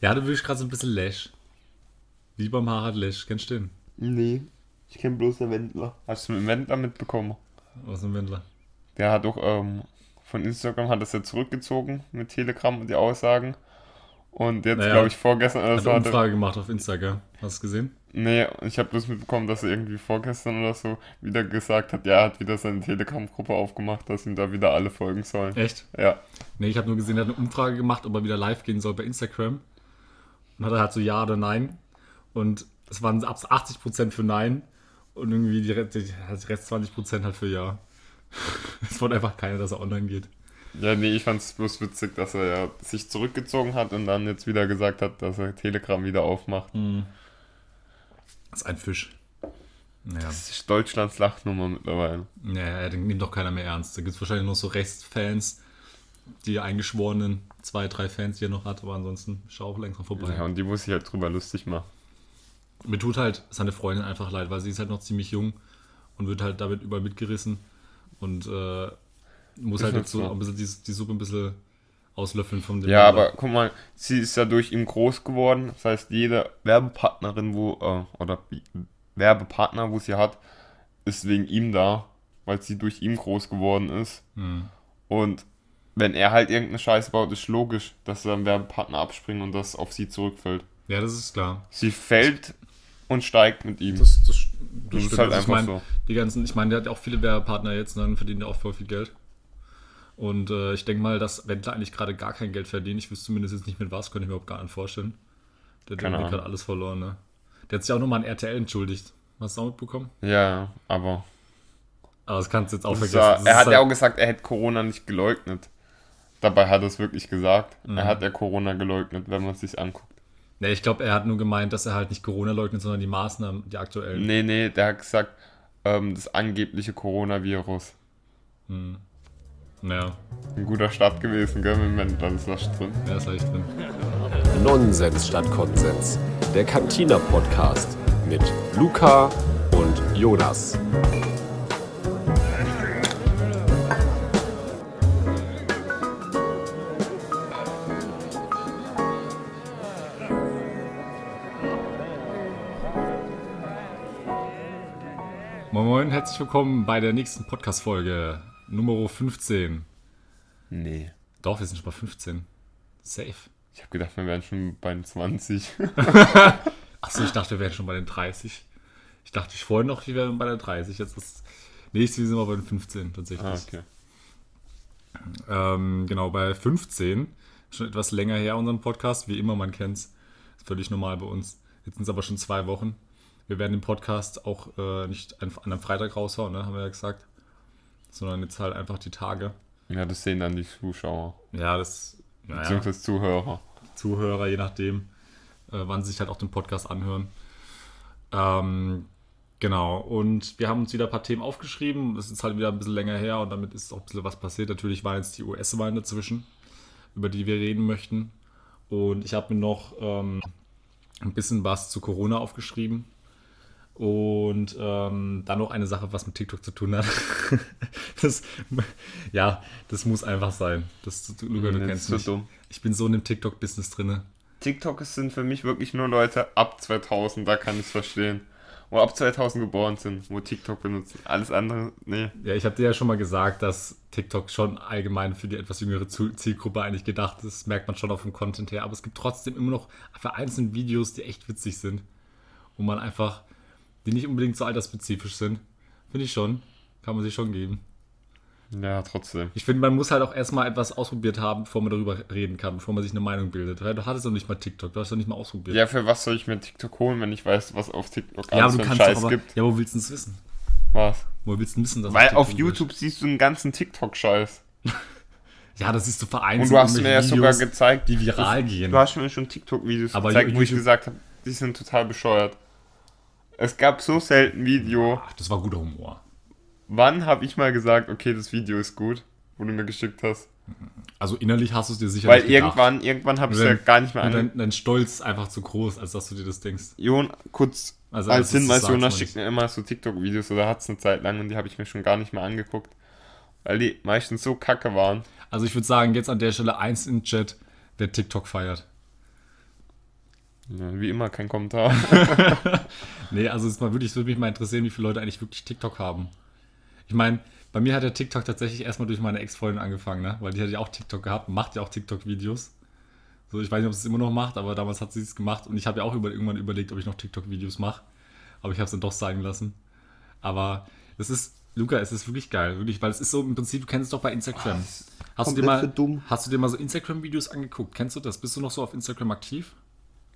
Ja, du bist gerade so ein bisschen Lash. Wie beim Harald Lash. Kennst du den? Nee. Ich kenne bloß den Wendler. Hast du mit dem Wendler mitbekommen? Was ein Wendler? Der hat doch ähm, von Instagram hat das ja zurückgezogen mit Telegram und die Aussagen. Und jetzt, Naja, glaube ich, vorgestern oder Hat so eine hat. Umfrage gemacht auf Instagram. Hast du es gesehen? Nee, ich habe bloß mitbekommen, dass er irgendwie vorgestern oder so wieder gesagt hat, ja, er hat wieder seine Telegram-Gruppe aufgemacht, dass ihm da wieder alle folgen sollen. Echt? Ja. Nee, ich habe nur gesehen, er hat eine Umfrage gemacht, ob er wieder live gehen soll bei Instagram. Und hat er halt so Ja oder Nein. Und es waren ab 80% für Nein. Und irgendwie die, die die Rest 20% halt für Ja. Es wollte einfach keiner, dass er online geht. Ja, nee, ich fand es bloß witzig, dass er ja sich zurückgezogen hat und dann jetzt wieder gesagt hat, dass er Telegram wieder aufmacht. Das ist ein Fisch. Naja, Das ist Deutschlands Lachnummer mittlerweile. naja den nimmt doch keiner mehr ernst. Da gibt es wahrscheinlich noch so Restfans, die eingeschworenen zwei, drei Fans, die er noch hat, aber ansonsten ist er auch langsam vorbei. Ja, und die muss sich halt drüber lustig machen. Mir tut halt seine Freundin einfach leid, weil sie ist halt noch ziemlich jung und wird halt damit überall mitgerissen und äh, muss Ist halt halt jetzt so so. ein bisschen die, die Suppe ein bisschen auslöffeln von dem. Ja, aber guck mal, sie ist ja durch ihn groß geworden. Das heißt, jede Werbepartnerin, wo, äh, oder Werbepartner, wo sie hat, ist wegen ihm da, weil sie durch ihn groß geworden ist. Hm. Und wenn er halt irgendeine Scheiße baut, ist logisch, dass dann Werbepartner abspringen und das auf sie zurückfällt. Ja, das ist klar. Sie fällt und steigt mit ihm. Das, das, Das ist stimmt. halt Also ich einfach mein, so. Die ganzen, ich meine, der hat ja auch viele Werbepartner jetzt, ne, dann verdient er auch voll viel Geld. Und äh, ich denke mal, dass Wendler eigentlich gerade gar kein Geld verdient. Ich wüsste zumindest jetzt nicht mit was, könnte ich mir überhaupt gar nicht vorstellen. Der hat gerade alles verloren, ne? Der hat sich auch nochmal an RTL entschuldigt. Hast du auch mitbekommen? Ja, aber Aber das kannst du jetzt auch das ist vergessen. ja, Das er ist hat ja halt- auch gesagt, er hätte Corona nicht geleugnet. Dabei hat er es wirklich gesagt. Mhm. Er hat ja Corona geleugnet, wenn man es sich anguckt. Nee, ich glaube, er hat nur gemeint, dass er halt nicht Corona leugnet, sondern die Maßnahmen, die aktuellen. Nee, nee, der hat gesagt, ähm, das angebliche Coronavirus. Ja, Ein guter Start gewesen, gell, mit dem Wendler, das drin. ja, ist echt drin. Nonsens statt Konsens. Der Cantina Podcast mit Luca und Jonas. Herzlich willkommen bei der nächsten Podcast-Folge, Nummer 15. Nee. Doch, wir sind schon bei 15. Safe. Ich habe gedacht, wir wären schon bei den 20. Achso, ich dachte, wir wären schon bei den 30. Ich dachte ich vorhin noch, wir wären bei der 30. Jetzt ist. Nächstes sind wir bei den 15 tatsächlich. ah, okay. Ähm, genau, bei 15. Schon etwas länger her, unseren Podcast. Wie immer, man kennt's. Ist völlig normal bei uns. Jetzt sind es aber schon zwei Wochen. Wir werden den Podcast auch äh, nicht an einem Freitag raushauen, ne, haben wir ja gesagt. Sondern jetzt halt einfach die Tage. Ja, das sehen dann die Zuschauer. Ja, das. Naja, Beziehungsweise Zuhörer. Zuhörer, je nachdem, äh, wann sie sich halt auch den Podcast anhören. Ähm, genau, und wir haben uns wieder ein paar Themen aufgeschrieben. Das ist halt wieder ein bisschen länger her und damit ist auch ein bisschen was passiert. Natürlich waren jetzt die US-Wahlen dazwischen, über die wir reden möchten. Und ich habe mir noch ähm, ein bisschen was zu Corona aufgeschrieben. Und ähm, dann noch eine Sache, was mit TikTok zu tun hat. das, ja, das muss einfach sein. Das, Luca, du kennst mich. dumm. Ich bin so in dem TikTok-Business drinne. TikTok sind für mich wirklich nur Leute ab 2000, da kann ich es verstehen. Wo ab 2000 geboren sind, wo TikTok benutzen. Alles andere, nee. Ja, ich habe dir ja schon mal gesagt, dass TikTok schon allgemein für die etwas jüngere Zielgruppe eigentlich gedacht ist. Das merkt man schon auf dem Content her. Aber es gibt trotzdem immer noch vereinzelte Videos, die echt witzig sind. Wo man einfach, die nicht unbedingt so altersspezifisch sind. Finde ich schon. Kann man sich schon geben. Ja, trotzdem. Ich finde, man muss halt auch erstmal etwas ausprobiert haben, bevor man darüber reden kann, bevor man sich eine Meinung bildet. Du hattest doch nicht mal TikTok, du hast doch nicht mal ausprobiert. Ja, für was soll ich mir TikTok holen, wenn ich weiß, was auf TikTok Ja, alles du für Scheiß aber, gibt? Ja, wo willst du es wissen? Was? Wo willst du wissen, dass Weil auf TikTok ist? YouTube siehst du einen ganzen TikTok-Scheiß. Ja, das ist so vereinzelt. Und du hast mir ja sogar gezeigt, die viral gehen. Du hast mir schon TikTok-Videos gezeigt, wo ich YouTube- gesagt habe, die sind total bescheuert. Es gab so selten Video. Ach, das war guter Humor. Wann habe ich mal gesagt, okay, das Video ist gut, wo du mir geschickt hast? Also innerlich hast du es dir sicher Weil irgendwann, irgendwann habe ich Und ja gar nicht mehr an. dein, dein Stolz ist einfach zu groß, als dass du dir das denkst. Jon, kurz Also, als Hinweis, Jonas schickt mir immer so TikTok-Videos oder hat es eine Zeit lang und die habe ich mir schon gar nicht mehr angeguckt. Weil die meistens so kacke waren. Also ich würde sagen, jetzt an der Stelle eins in den Chat, wer TikTok feiert. Ja, wie immer kein Kommentar. Nee, also es mal wirklich, es würde mich mal interessieren, wie viele Leute eigentlich wirklich TikTok haben. Ich meine, bei mir hat der TikTok tatsächlich erstmal durch meine Ex-Freundin angefangen, ne? Weil die hat ja auch TikTok gehabt, macht ja auch TikTok-Videos. So, ich weiß nicht, ob sie es immer noch macht, aber damals hat sie es gemacht und ich habe ja auch über, irgendwann überlegt, ob ich noch TikTok-Videos mache. Aber ich habe es dann doch sein lassen. Aber es ist, Luca, es ist wirklich geil, wirklich, weil es ist so im Prinzip, du kennst es doch bei Instagram. Hast du, dir mal, hast du dir mal so Instagram-Videos angeguckt? Kennst du das? Bist du noch so auf Instagram aktiv?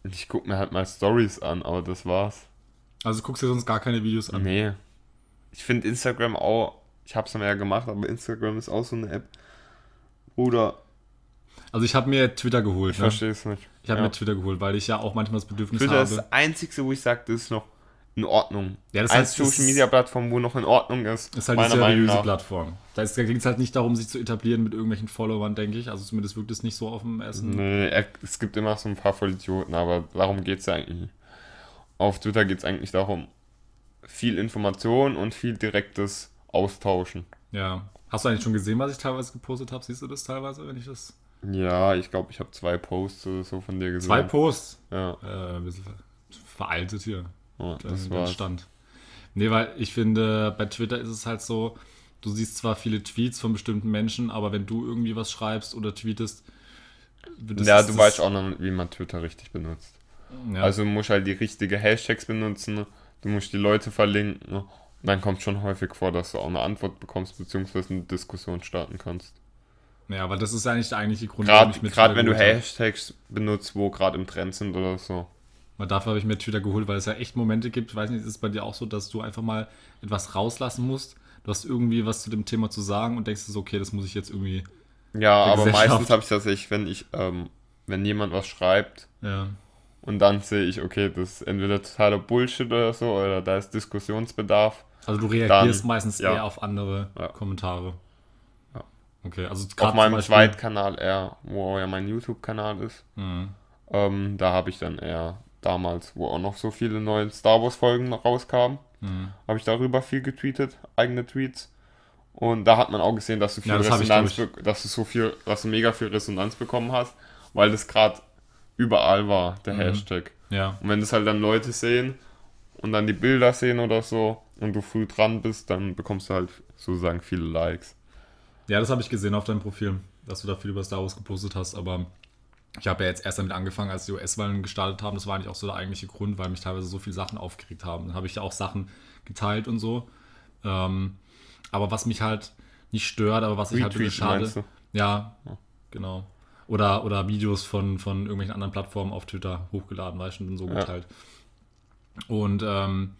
Ich guck mir halt mal Stories an, aber das war's. Also guckst du dir sonst gar keine Videos an? Nee. Ich finde Instagram auch, ich hab's dann ja gemacht, aber Instagram ist auch so eine App. Bruder, Also ich habe mir Twitter geholt. ich ne? verstehe es nicht. Ich habe Ja. mir Twitter geholt, weil ich ja auch manchmal das Bedürfnis Twitter ist habe. das einzige, wo ich sage, das ist noch in Ordnung. Ja, das heißt, es Social Media Plattform, wo noch in Ordnung ist. ist halt eine seriöse. Plattform. Da ging es halt nicht darum, sich zu etablieren mit irgendwelchen Followern, denke ich. Also zumindest wirkt es nicht so auf dem ersten. Nee, es gibt immer so ein paar Vollidioten, aber darum geht es ja eigentlich nicht. Auf Twitter geht es eigentlich darum, viel Information und viel direktes Austauschen. Ja. Hast du eigentlich schon gesehen, was ich teilweise gepostet habe? Siehst du das teilweise, wenn ich das. Ja, ich glaube, ich habe zwei Posts oder so von dir gesehen. Zwei Posts. Ja, Äh, ein bisschen ver- veraltet hier. Ja das war's. Stand. Nee, weil ich finde, bei Twitter ist es halt so, du siehst zwar viele Tweets von bestimmten Menschen, aber wenn du irgendwie was schreibst oder tweetest, ja, du weißt auch noch, nicht, wie man Twitter richtig benutzt. Ja. Also du musst halt die richtigen Hashtags benutzen, du musst die Leute verlinken. Und dann kommt schon häufig vor, dass du auch eine Antwort bekommst, beziehungsweise eine Diskussion starten kannst. Ja, aber das ist eigentlich der eigentliche Grund, warum Gerade ich mir gerade wenn du. Hashtags benutzt, wo gerade im Trend sind oder so. Weil dafür habe ich mir Twitter geholt, weil es ja echt Momente gibt, ich weiß nicht, ist es bei dir auch so, dass du einfach mal etwas rauslassen musst. Du hast irgendwie was zu dem Thema zu sagen und denkst so, okay, das muss ich jetzt irgendwie. Ja, aber meistens habe ich tatsächlich, wenn ich, ähm, wenn jemand was schreibt Ja. und dann sehe ich, okay, das ist entweder totaler Bullshit oder so, oder da ist Diskussionsbedarf. Also du reagierst Dann, meistens ja. eher auf andere Ja. Kommentare. Ja. Okay, also Auf meinem Zweitkanal eher, wo ja mein YouTube-Kanal ist. Mhm. Ähm, da habe ich dann eher damals, wo auch noch so viele neue Star Wars-Folgen rauskamen, Mhm. habe ich darüber viel getweetet, eigene Tweets. Und da hat man auch gesehen, dass du viel Ja, das Resonanz, dass du so viel, dass du mega viel Resonanz bekommen hast, weil das gerade überall war, der Mhm. Hashtag. Ja. Und wenn das halt dann Leute sehen und dann die Bilder sehen oder so und du früh dran bist, dann bekommst du halt sozusagen viele Likes. Ja, das habe ich gesehen auf deinem Profil, dass du da viel über Star Wars gepostet hast, aber ich habe ja jetzt erst damit angefangen, als die US-Wahlen gestartet haben. Das war eigentlich auch so der eigentliche Grund, weil mich teilweise so viele Sachen aufgeregt haben. Dann habe ich ja auch Sachen geteilt und so. Ähm, aber was mich halt nicht stört, aber was ich halt wirklich Retweeten, schade. Ja, genau. Oder, oder Videos von, von irgendwelchen anderen Plattformen auf Twitter hochgeladen, weißt du, und so Ja. geteilt. Und ähm,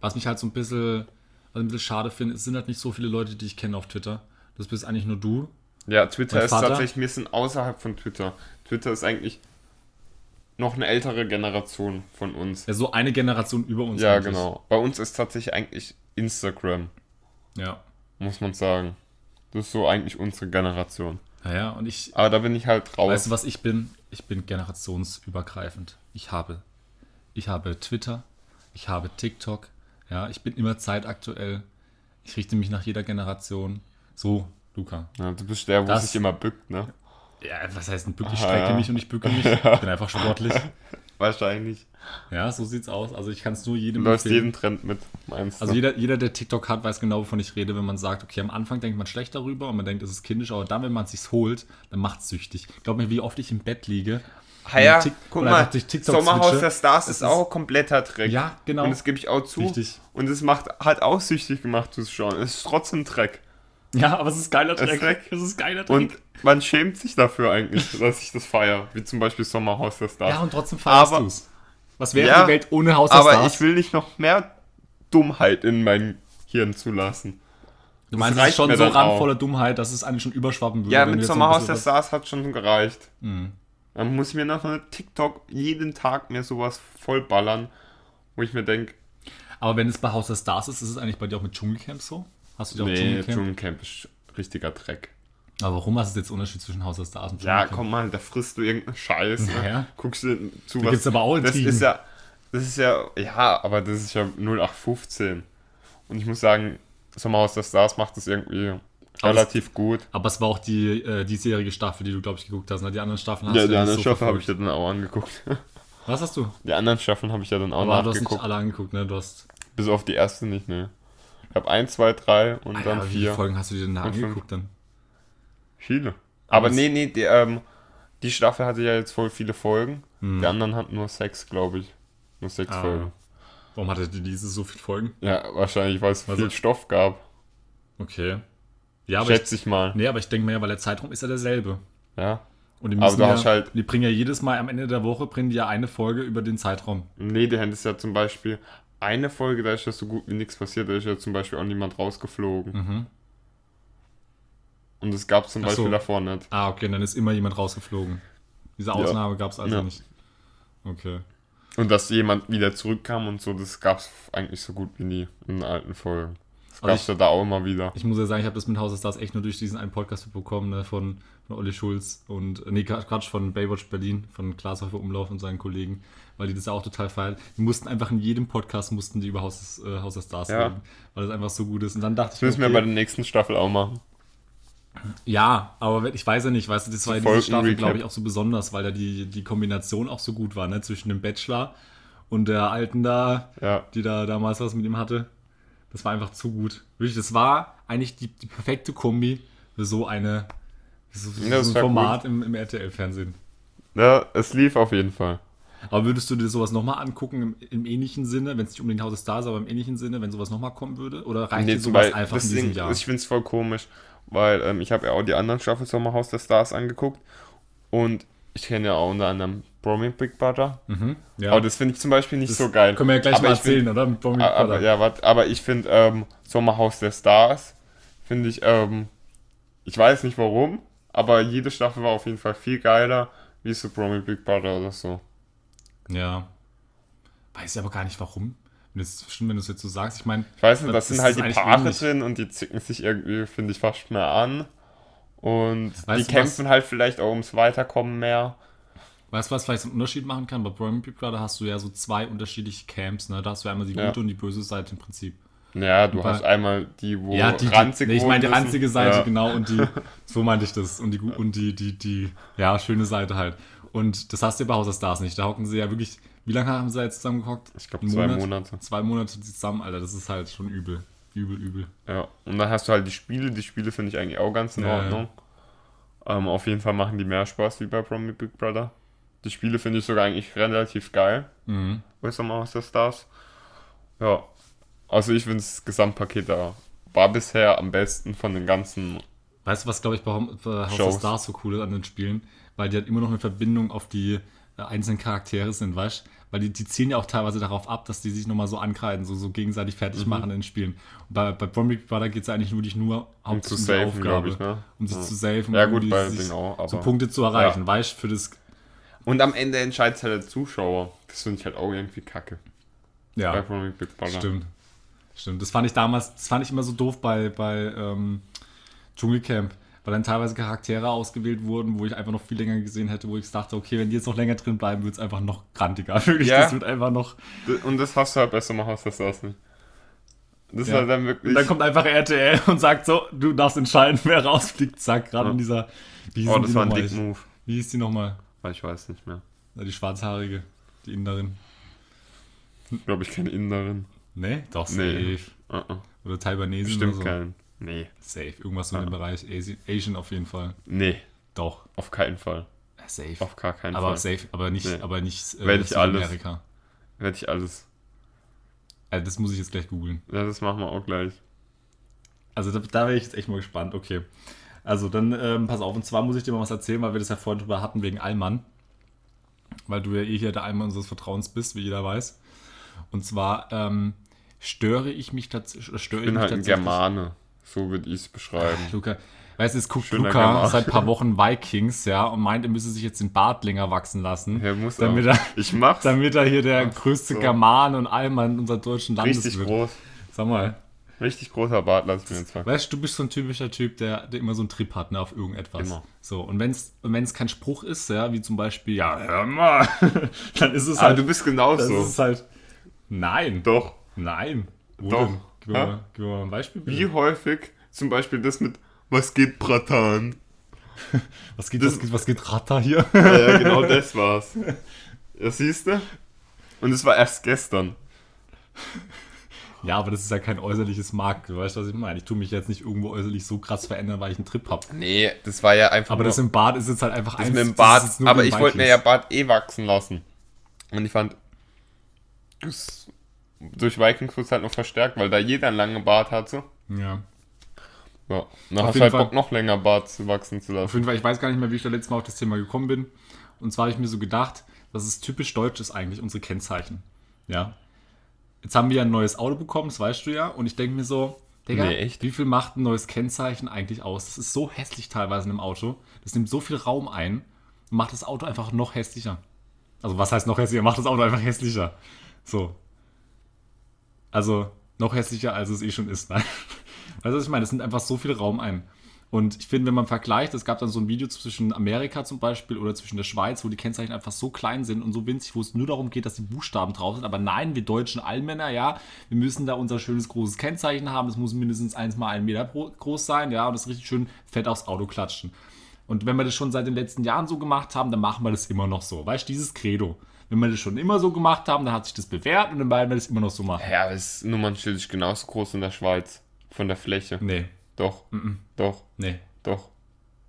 was mich halt so ein bisschen, was ich ein bisschen schade finde, es sind halt nicht so viele Leute, die ich kenne auf Twitter. Das bist eigentlich nur du. Ja, Twitter ist tatsächlich ein bisschen außerhalb von Twitter. Twitter ist eigentlich noch eine ältere Generation von uns. Ja, so eine Generation über uns. Ja, eigentlich. genau. Bei uns ist tatsächlich eigentlich Instagram, Ja. muss man sagen. Das ist so eigentlich unsere Generation. Naja, und ich, Aber da bin ich halt raus. weißt du, was ich bin? Ich bin generationsübergreifend. Ich habe, ich habe Twitter, ich habe TikTok, ja, ich bin immer zeitaktuell. Ich richte mich nach jeder Generation. So, Luca. ja, du bist der, wo Das- sich immer bückt, ne? Ja, was heißt ein Bück? Ich Ah, strecke ja. mich und ich bücke mich. Ich bin einfach sportlich. Wahrscheinlich. Ja, so sieht's aus. Also ich kann es nur Du jedem läufst empfehlen. jeden Trend mit, meinst du? Also jeder, jeder, der TikTok hat, weiß genau, wovon ich rede, wenn man sagt, okay, am Anfang denkt man schlecht darüber und man denkt, es ist kindisch, aber dann, wenn man es sich holt, dann macht es süchtig. Glaub mir, wie oft ich im Bett liege. Ah ja, guck mal, Sommerhaus switche. der Stars ist auch kompletter Dreck. Ja, genau. Und das gebe ich auch zu. Richtig. Und es macht, hat auch süchtig gemacht zu schauen. Es ist trotzdem Dreck. Ja, aber es ist geiler Dreck. Dreck. Es ist geiler Dreck. Und man schämt sich dafür eigentlich, dass ich das feiere. Wie zum Beispiel Sommerhaus der Stars. ja, und trotzdem feierst Aber- du es. Was wäre Ja, die Welt ohne Haus der Aber Stars? ich will nicht noch mehr Dummheit in mein Hirn zulassen. du meinst, es ist schon so randvoller Dummheit, dass es eigentlich schon überschwappen würde. Ja, mit Sommerhaus der Stars hat schon gereicht. Mhm. Dann muss ich mir noch eine TikTok jeden Tag mir sowas vollballern, wo ich mir denke, Aber wenn es bei Haus der Stars ist, ist es eigentlich bei dir auch mit Dschungelcamp so? Hast du dir auch nee, Dschungelcamp? Ist richtiger Dreck. Aber warum hast du jetzt Unterschied zwischen Haus der Stars und Ja, komm mal, da frisst du irgendeinen Scheiß. Ne? Ja. Guckst du zu Da gibt's aber auch Das Intrigen. ist ja, das ist ja, ja, aber das ist ja 0815. Und ich muss sagen, Sommerhaus der Stars macht das irgendwie Aber relativ gut. Aber es war auch die äh, diesjährige Staffel, die du, glaube ich, geguckt hast. Ne? Die anderen Staffeln hast Ja, du die ja andere nicht so Staffel habe ich dir dann auch angeguckt. Was hast du? Die anderen Staffeln habe ich ja dann auch Aber du hast nicht nachgeguckt. alle angeguckt, ne? Du hast. Bis auf die erste nicht, ne. Ich habe 1, 2, 3 und Alter, dann aber wie viele 4. Folgen hast du dir denn da angeguckt dann? Viele. Aber Aber es- nee, nee, die, ähm, die Staffel hatte ja jetzt voll viele Folgen. Hm. Die anderen hatten nur sechs, glaube ich. Nur sechs Ah. Folgen. Warum hatte die diese so viele Folgen? Ja, wahrscheinlich, weil es Also- viel Stoff gab. Okay. Ja, aber ich, Schätze ich mal. nee, aber ich denke mir ja, weil der Zeitraum ist ja derselbe. Ja. Und die müssen du ja, hast halt- die bringen ja jedes Mal am Ende der Woche bringen die ja eine Folge über den Zeitraum. Nee, du hättest ja zum Beispiel eine Folge, da ist ja so gut wie nichts passiert, da ist ja zum Beispiel auch niemand rausgeflogen. Mhm. Und das gab es zum Ach so. Beispiel davor nicht. Ah, okay, dann ist immer jemand rausgeflogen. Diese Ausnahme gab es also Ja. nicht. Okay. Und dass jemand wieder zurückkam und so, das gab es eigentlich so gut wie nie in den alten Folgen. Das gab es ich- ja da auch immer wieder. Ich muss ja sagen, ich habe das mit House of Stars echt nur durch diesen einen Podcast bekommen, ne, von, von Olli Schulz und, nee, Quatsch, von Baywatch Berlin, von Klaas Häufer Umlauf und seinen Kollegen, weil die das ja auch total feiern. Die mussten einfach in jedem Podcast, mussten die über House, äh, House of Stars Ja. reden, weil das einfach so gut ist. Und dann dachte ich Das müssen wir okay, bei der nächsten Staffel auch machen. Ja, aber ich weiß ja nicht, weißt du, das war ja diese Staffel, glaube ich, auch so besonders, weil da die, die Kombination auch so gut war, ne, zwischen dem Bachelor und der Alten da, Ja. die da damals was mit ihm hatte. Das war einfach zu gut. Wirklich, das war eigentlich die, die perfekte Kombi für so eine so, für Ja, so ein Format im, im RTL-Fernsehen. Ja, es lief auf jeden Fall. Aber würdest du dir sowas nochmal angucken im, im ähnlichen Sinne, wenn es nicht unbedingt Haus des Stars, aber im ähnlichen Sinne, wenn sowas nochmal kommen würde? Oder reicht dir zum sowas Beispiel- einfach in diesem Jahr? Ich finde es voll komisch, weil ähm, ich habe ja auch die anderen Staffeln Sommerhaus der Stars angeguckt und ich kenne ja auch unter anderem Promi Big Brother. Mhm, ja. Aber das finde ich zum Beispiel nicht Das so geil. Können wir ja gleich aber mal ich find- erzählen, oder? Mit Promi Big aber, Brother. ja, warte, aber ich finde ähm, Sommerhaus der Stars, finde ich, ähm, ich weiß nicht warum, aber jede Staffel war auf jeden Fall viel geiler wie so Promi Big Brother oder so. Ja. Weiß ich aber gar nicht warum. Wenn das stimmt, wenn du es jetzt so sagst. Ich meine, Ich weiß nicht, Das das sind halt die Paare drin und die zicken sich irgendwie, finde ich, fast mehr an. Und Weißt die kämpfen halt vielleicht auch ums Weiterkommen mehr. weißt du, was vielleicht einen Unterschied machen kann? Bei Promi Big Brother hast du ja so zwei unterschiedliche Camps. Ne? Da hast du einmal die Ja. gute und die böse Seite im Prinzip. Ja, du Bei- hast einmal die, wo ja, die, die ranzig nee, ich meine die ranzige Seite, ja. genau. Und die, so meinte ich das. Und die, und die, die, die, ja, schöne Seite halt. Und das hast du ja bei House of Stars nicht. Da hocken sie ja wirklich, wie lange haben sie jetzt zusammengehockt? Ich glaube zwei Monat? Monate. Zwei Monate zusammen, Alter. Das ist halt schon übel. Übel, übel. Ja. Und dann hast du halt die Spiele. Die Spiele finde ich eigentlich auch ganz in Ja, ja. Ordnung. Ähm, auf jeden Fall machen die mehr Spaß wie bei Promi Big Brother. Die Spiele finde ich sogar eigentlich relativ geil. Mhm. Bei Sommerhaus der Stars. Ja. Also ich finde das Gesamtpaket da war bisher am besten von den ganzen Weißt du, was, glaube ich, bei bei House of. Stars so cool ist an den Spielen? Weil die halt immer noch eine Verbindung auf die einzelnen Charaktere sind, weißt du? Weil die, die zielen ja auch teilweise darauf ab, dass die sich nochmal so ankreiden, so, so gegenseitig fertig Mhm. machen in Spielen. Und bei, bei Big Brother geht es ja eigentlich wirklich nur um zu hauptsächlich safen, glaube ich. Ne? um sich Ja. zu safen, Ja, um gut, die- bei sich auch, so Punkte zu erreichen, weißt du, für das, Und am Ende entscheidet halt der Zuschauer. Das finde ich halt auch irgendwie kacke. Bei ja, Big Brother. stimmt. Stimmt, das fand ich damals, das fand ich immer so doof bei, bei ähm, Dschungelcamp, weil dann teilweise Charaktere ausgewählt wurden, wo ich einfach noch viel länger gesehen hätte, wo ich dachte, okay, wenn die jetzt noch länger drin bleiben, wird es einfach noch grantiger. Wirklich, Ja. das wird einfach noch. Und das hast du halt bei Sommerhaus der Stars nicht. Das Ja. ist halt dann wirklich. Und dann kommt einfach RTL und sagt so, du darfst entscheiden, wer rausfliegt. Zack, gerade Ja. in dieser. Oh, das war ein dick Move. Wie hieß die nochmal? Aber Ich weiß nicht mehr. Die schwarzhaarige, die Inderin. Glaube ich keine Inderin. Nee, doch, safe. Nee. Uh -uh. Oder Taiwanese Bestimmt oder so. kein. Nee. Safe. Irgendwas so in dem Bereich. Asi- Asian auf jeden Fall. Nee. Doch. Auf keinen Fall. Safe. Auf gar keinen aber Fall. safe, aber nicht, Nee. aber nicht äh, Werd ich alles. Südamerika. Werde ich alles. Also das muss ich jetzt gleich googeln. Ja, das machen wir auch gleich. Also da, da wäre ich jetzt echt mal gespannt. Okay. Also dann ähm, pass auf. Und zwar muss ich dir mal was erzählen, weil wir das ja vorhin drüber hatten wegen Allmann. Weil du ja eh hier der Allmann unseres Vertrauens bist, wie jeder weiß. Und zwar ähm, störe ich mich, tats störe Ich bin mich halt ein tatsächlich. Germane. So würde ich es beschreiben. Luca, weißt du, es guckt Schöner Luca German. seit ein paar Wochen Vikings, ja, und meint, er müsse sich jetzt den Bart länger wachsen lassen. Ja, muss damit auch. er, Ich mach's. damit er hier der größte so. German und Allmann unserer deutschen Landes Richtig wird. groß. Sag mal, Richtig großer Bart lass ich mir jetzt wachsen. weißt du, du bist so ein typischer Typ, der, der immer so einen Trip hat, ne, auf irgendetwas. Immer. So, und wenn es und wenn's kein Spruch ist, ja, wie zum Beispiel, ja, hör mal, dann ist es Aber halt, du bist das genauso. ist halt, nein, Doch. nein. Doch. denn? Gib mir, mal, gib mir mal ein Beispiel. bitte. Wie häufig zum Beispiel das mit Was geht, Bratan? Was geht, Das- was geht, was geht Ratter hier? Ja, ja, genau das war's. Ja, siehst du? Und es war erst gestern. Ja, aber das ist ja kein äußerliches Markt. Du weißt, was ich meine. Ich tue mich jetzt nicht irgendwo äußerlich so krass verändern, weil ich einen Trip habe. Nee, das war ja einfach Aber nur, das im Bad ist jetzt halt einfach das eins. mit dem das Bart. Aber ich wollte mir ja Bart eh wachsen lassen. Und ich fand, das durch Vikings wird es halt noch verstärkt, weil da jeder einen langen Bart hatte. Ja. Ja, dann Auf hast du halt Fall. Bock, noch länger Bart zu wachsen zu Auf lassen. jeden Fall, ich weiß gar nicht mehr, wie ich da letztes Mal auf das Thema gekommen bin. Und zwar habe ich mir so gedacht, dass es typisch deutsch ist eigentlich, unsere Kennzeichen. Ja. Jetzt haben wir ja ein neues Auto bekommen, das weißt du ja. Und ich denke mir so, Digga, Nee, wie viel macht ein neues Kennzeichen eigentlich aus? Das ist so hässlich teilweise in einem Auto. Das nimmt so viel Raum ein und macht das Auto einfach noch hässlicher. Also was heißt noch hässlicher? Macht das Auto einfach hässlicher. So. Also noch hässlicher, als es eh schon ist. Nein. Weißt du, was ich meine? Es nimmt einfach so viel Raum ein. Und ich finde, wenn man vergleicht, es gab dann so ein Video zwischen Amerika zum Beispiel oder zwischen der Schweiz, wo die Kennzeichen einfach so klein sind und so winzig, wo es nur darum geht, dass die Buchstaben drauf sind. Aber nein, wir deutschen Allmänner, ja, wir müssen da unser schönes großes Kennzeichen haben. Es muss mindestens eins mal einen Meter groß sein, ja, und das richtig schön fett aufs Auto klatschen. Und wenn wir das schon seit den letzten Jahren so gemacht haben, dann machen wir das immer noch so. Weißt du, dieses Credo. Wenn wir das schon immer so gemacht haben, dann hat sich das bewährt und dann werden wir das immer noch so machen. Ja, aber das Nummernschild ist genauso groß in der Schweiz. Von der Fläche. Nee, Doch. Doch. nee, Doch.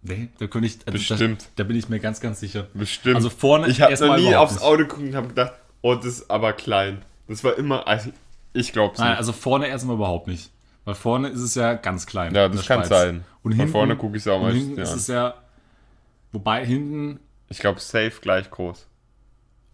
nee, da könnte ich. Also Bestimmt. Da, da bin ich mir ganz, ganz sicher. Bestimmt. Also vorne Ich habe noch nie aufs. Auto geguckt und habe gedacht, oh, das ist aber klein. Das war immer, also ich glaube es Nein, nicht. also vorne erstmal überhaupt nicht. Weil vorne ist es ja ganz klein. Ja, das kann Schweiz. sein. Und Von hinten, vorne gucke ich es auch meistens hinten ist an. es ja. Wobei hinten Ich glaube, safe gleich groß.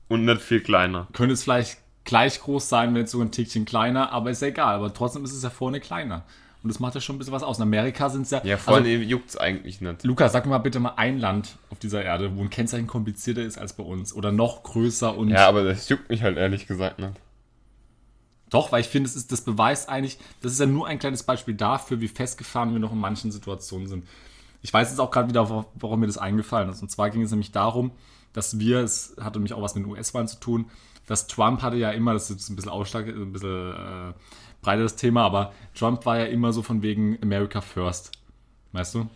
Und nicht viel kleiner. könnte es vielleicht gleich groß sein, wenn es sogar ein Tickchen kleiner, aber ist ja egal. Aber trotzdem ist es ja vorne kleiner. Und das macht ja schon ein bisschen was aus. In Amerika sind es ja. Ja, vorne also, juckt's eigentlich nicht. Lukas, sag mir mal bitte mal ein Land auf dieser Erde, wo ein Kennzeichen komplizierter ist als bei uns. Oder noch größer und. Ja, aber das juckt mich halt ehrlich gesagt nicht. Doch, weil ich finde, es ist, das beweist eigentlich, das ist ja nur ein kleines Beispiel dafür, wie festgefahren wir noch in manchen Situationen sind. Ich weiß jetzt auch gerade wieder, wa- warum mir das eingefallen ist. Und zwar ging es nämlich darum, dass wir, es hatte nämlich auch was mit den US-Wahlen zu tun, dass Trump hatte ja immer, das ist ein bisschen Ausschlag, ein bisschen äh, breiteres Thema, aber Trump war ja immer so von wegen America First. Weißt du?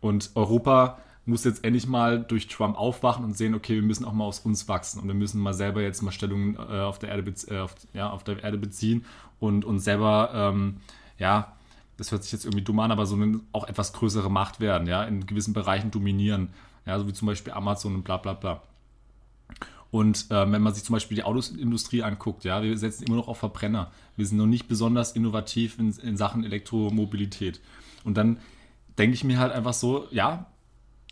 Und Europa muss jetzt endlich mal durch Trump aufwachen und sehen, okay, wir müssen auch mal aus uns wachsen und wir müssen mal selber jetzt mal Stellungen äh, auf, der Erde äh, auf, ja, auf der Erde beziehen und uns selber, ähm, ja, das hört sich jetzt irgendwie dumm an, aber so eine auch etwas größere Macht werden, ja, in gewissen Bereichen dominieren, ja, so wie zum Beispiel Amazon und bla bla bla. Und äh, wenn man sich zum Beispiel die Autoindustrie anguckt, ja, wir setzen immer noch auf Verbrenner. Wir sind noch nicht besonders innovativ in, in Sachen Elektromobilität. Und dann denke ich mir halt einfach so, ja,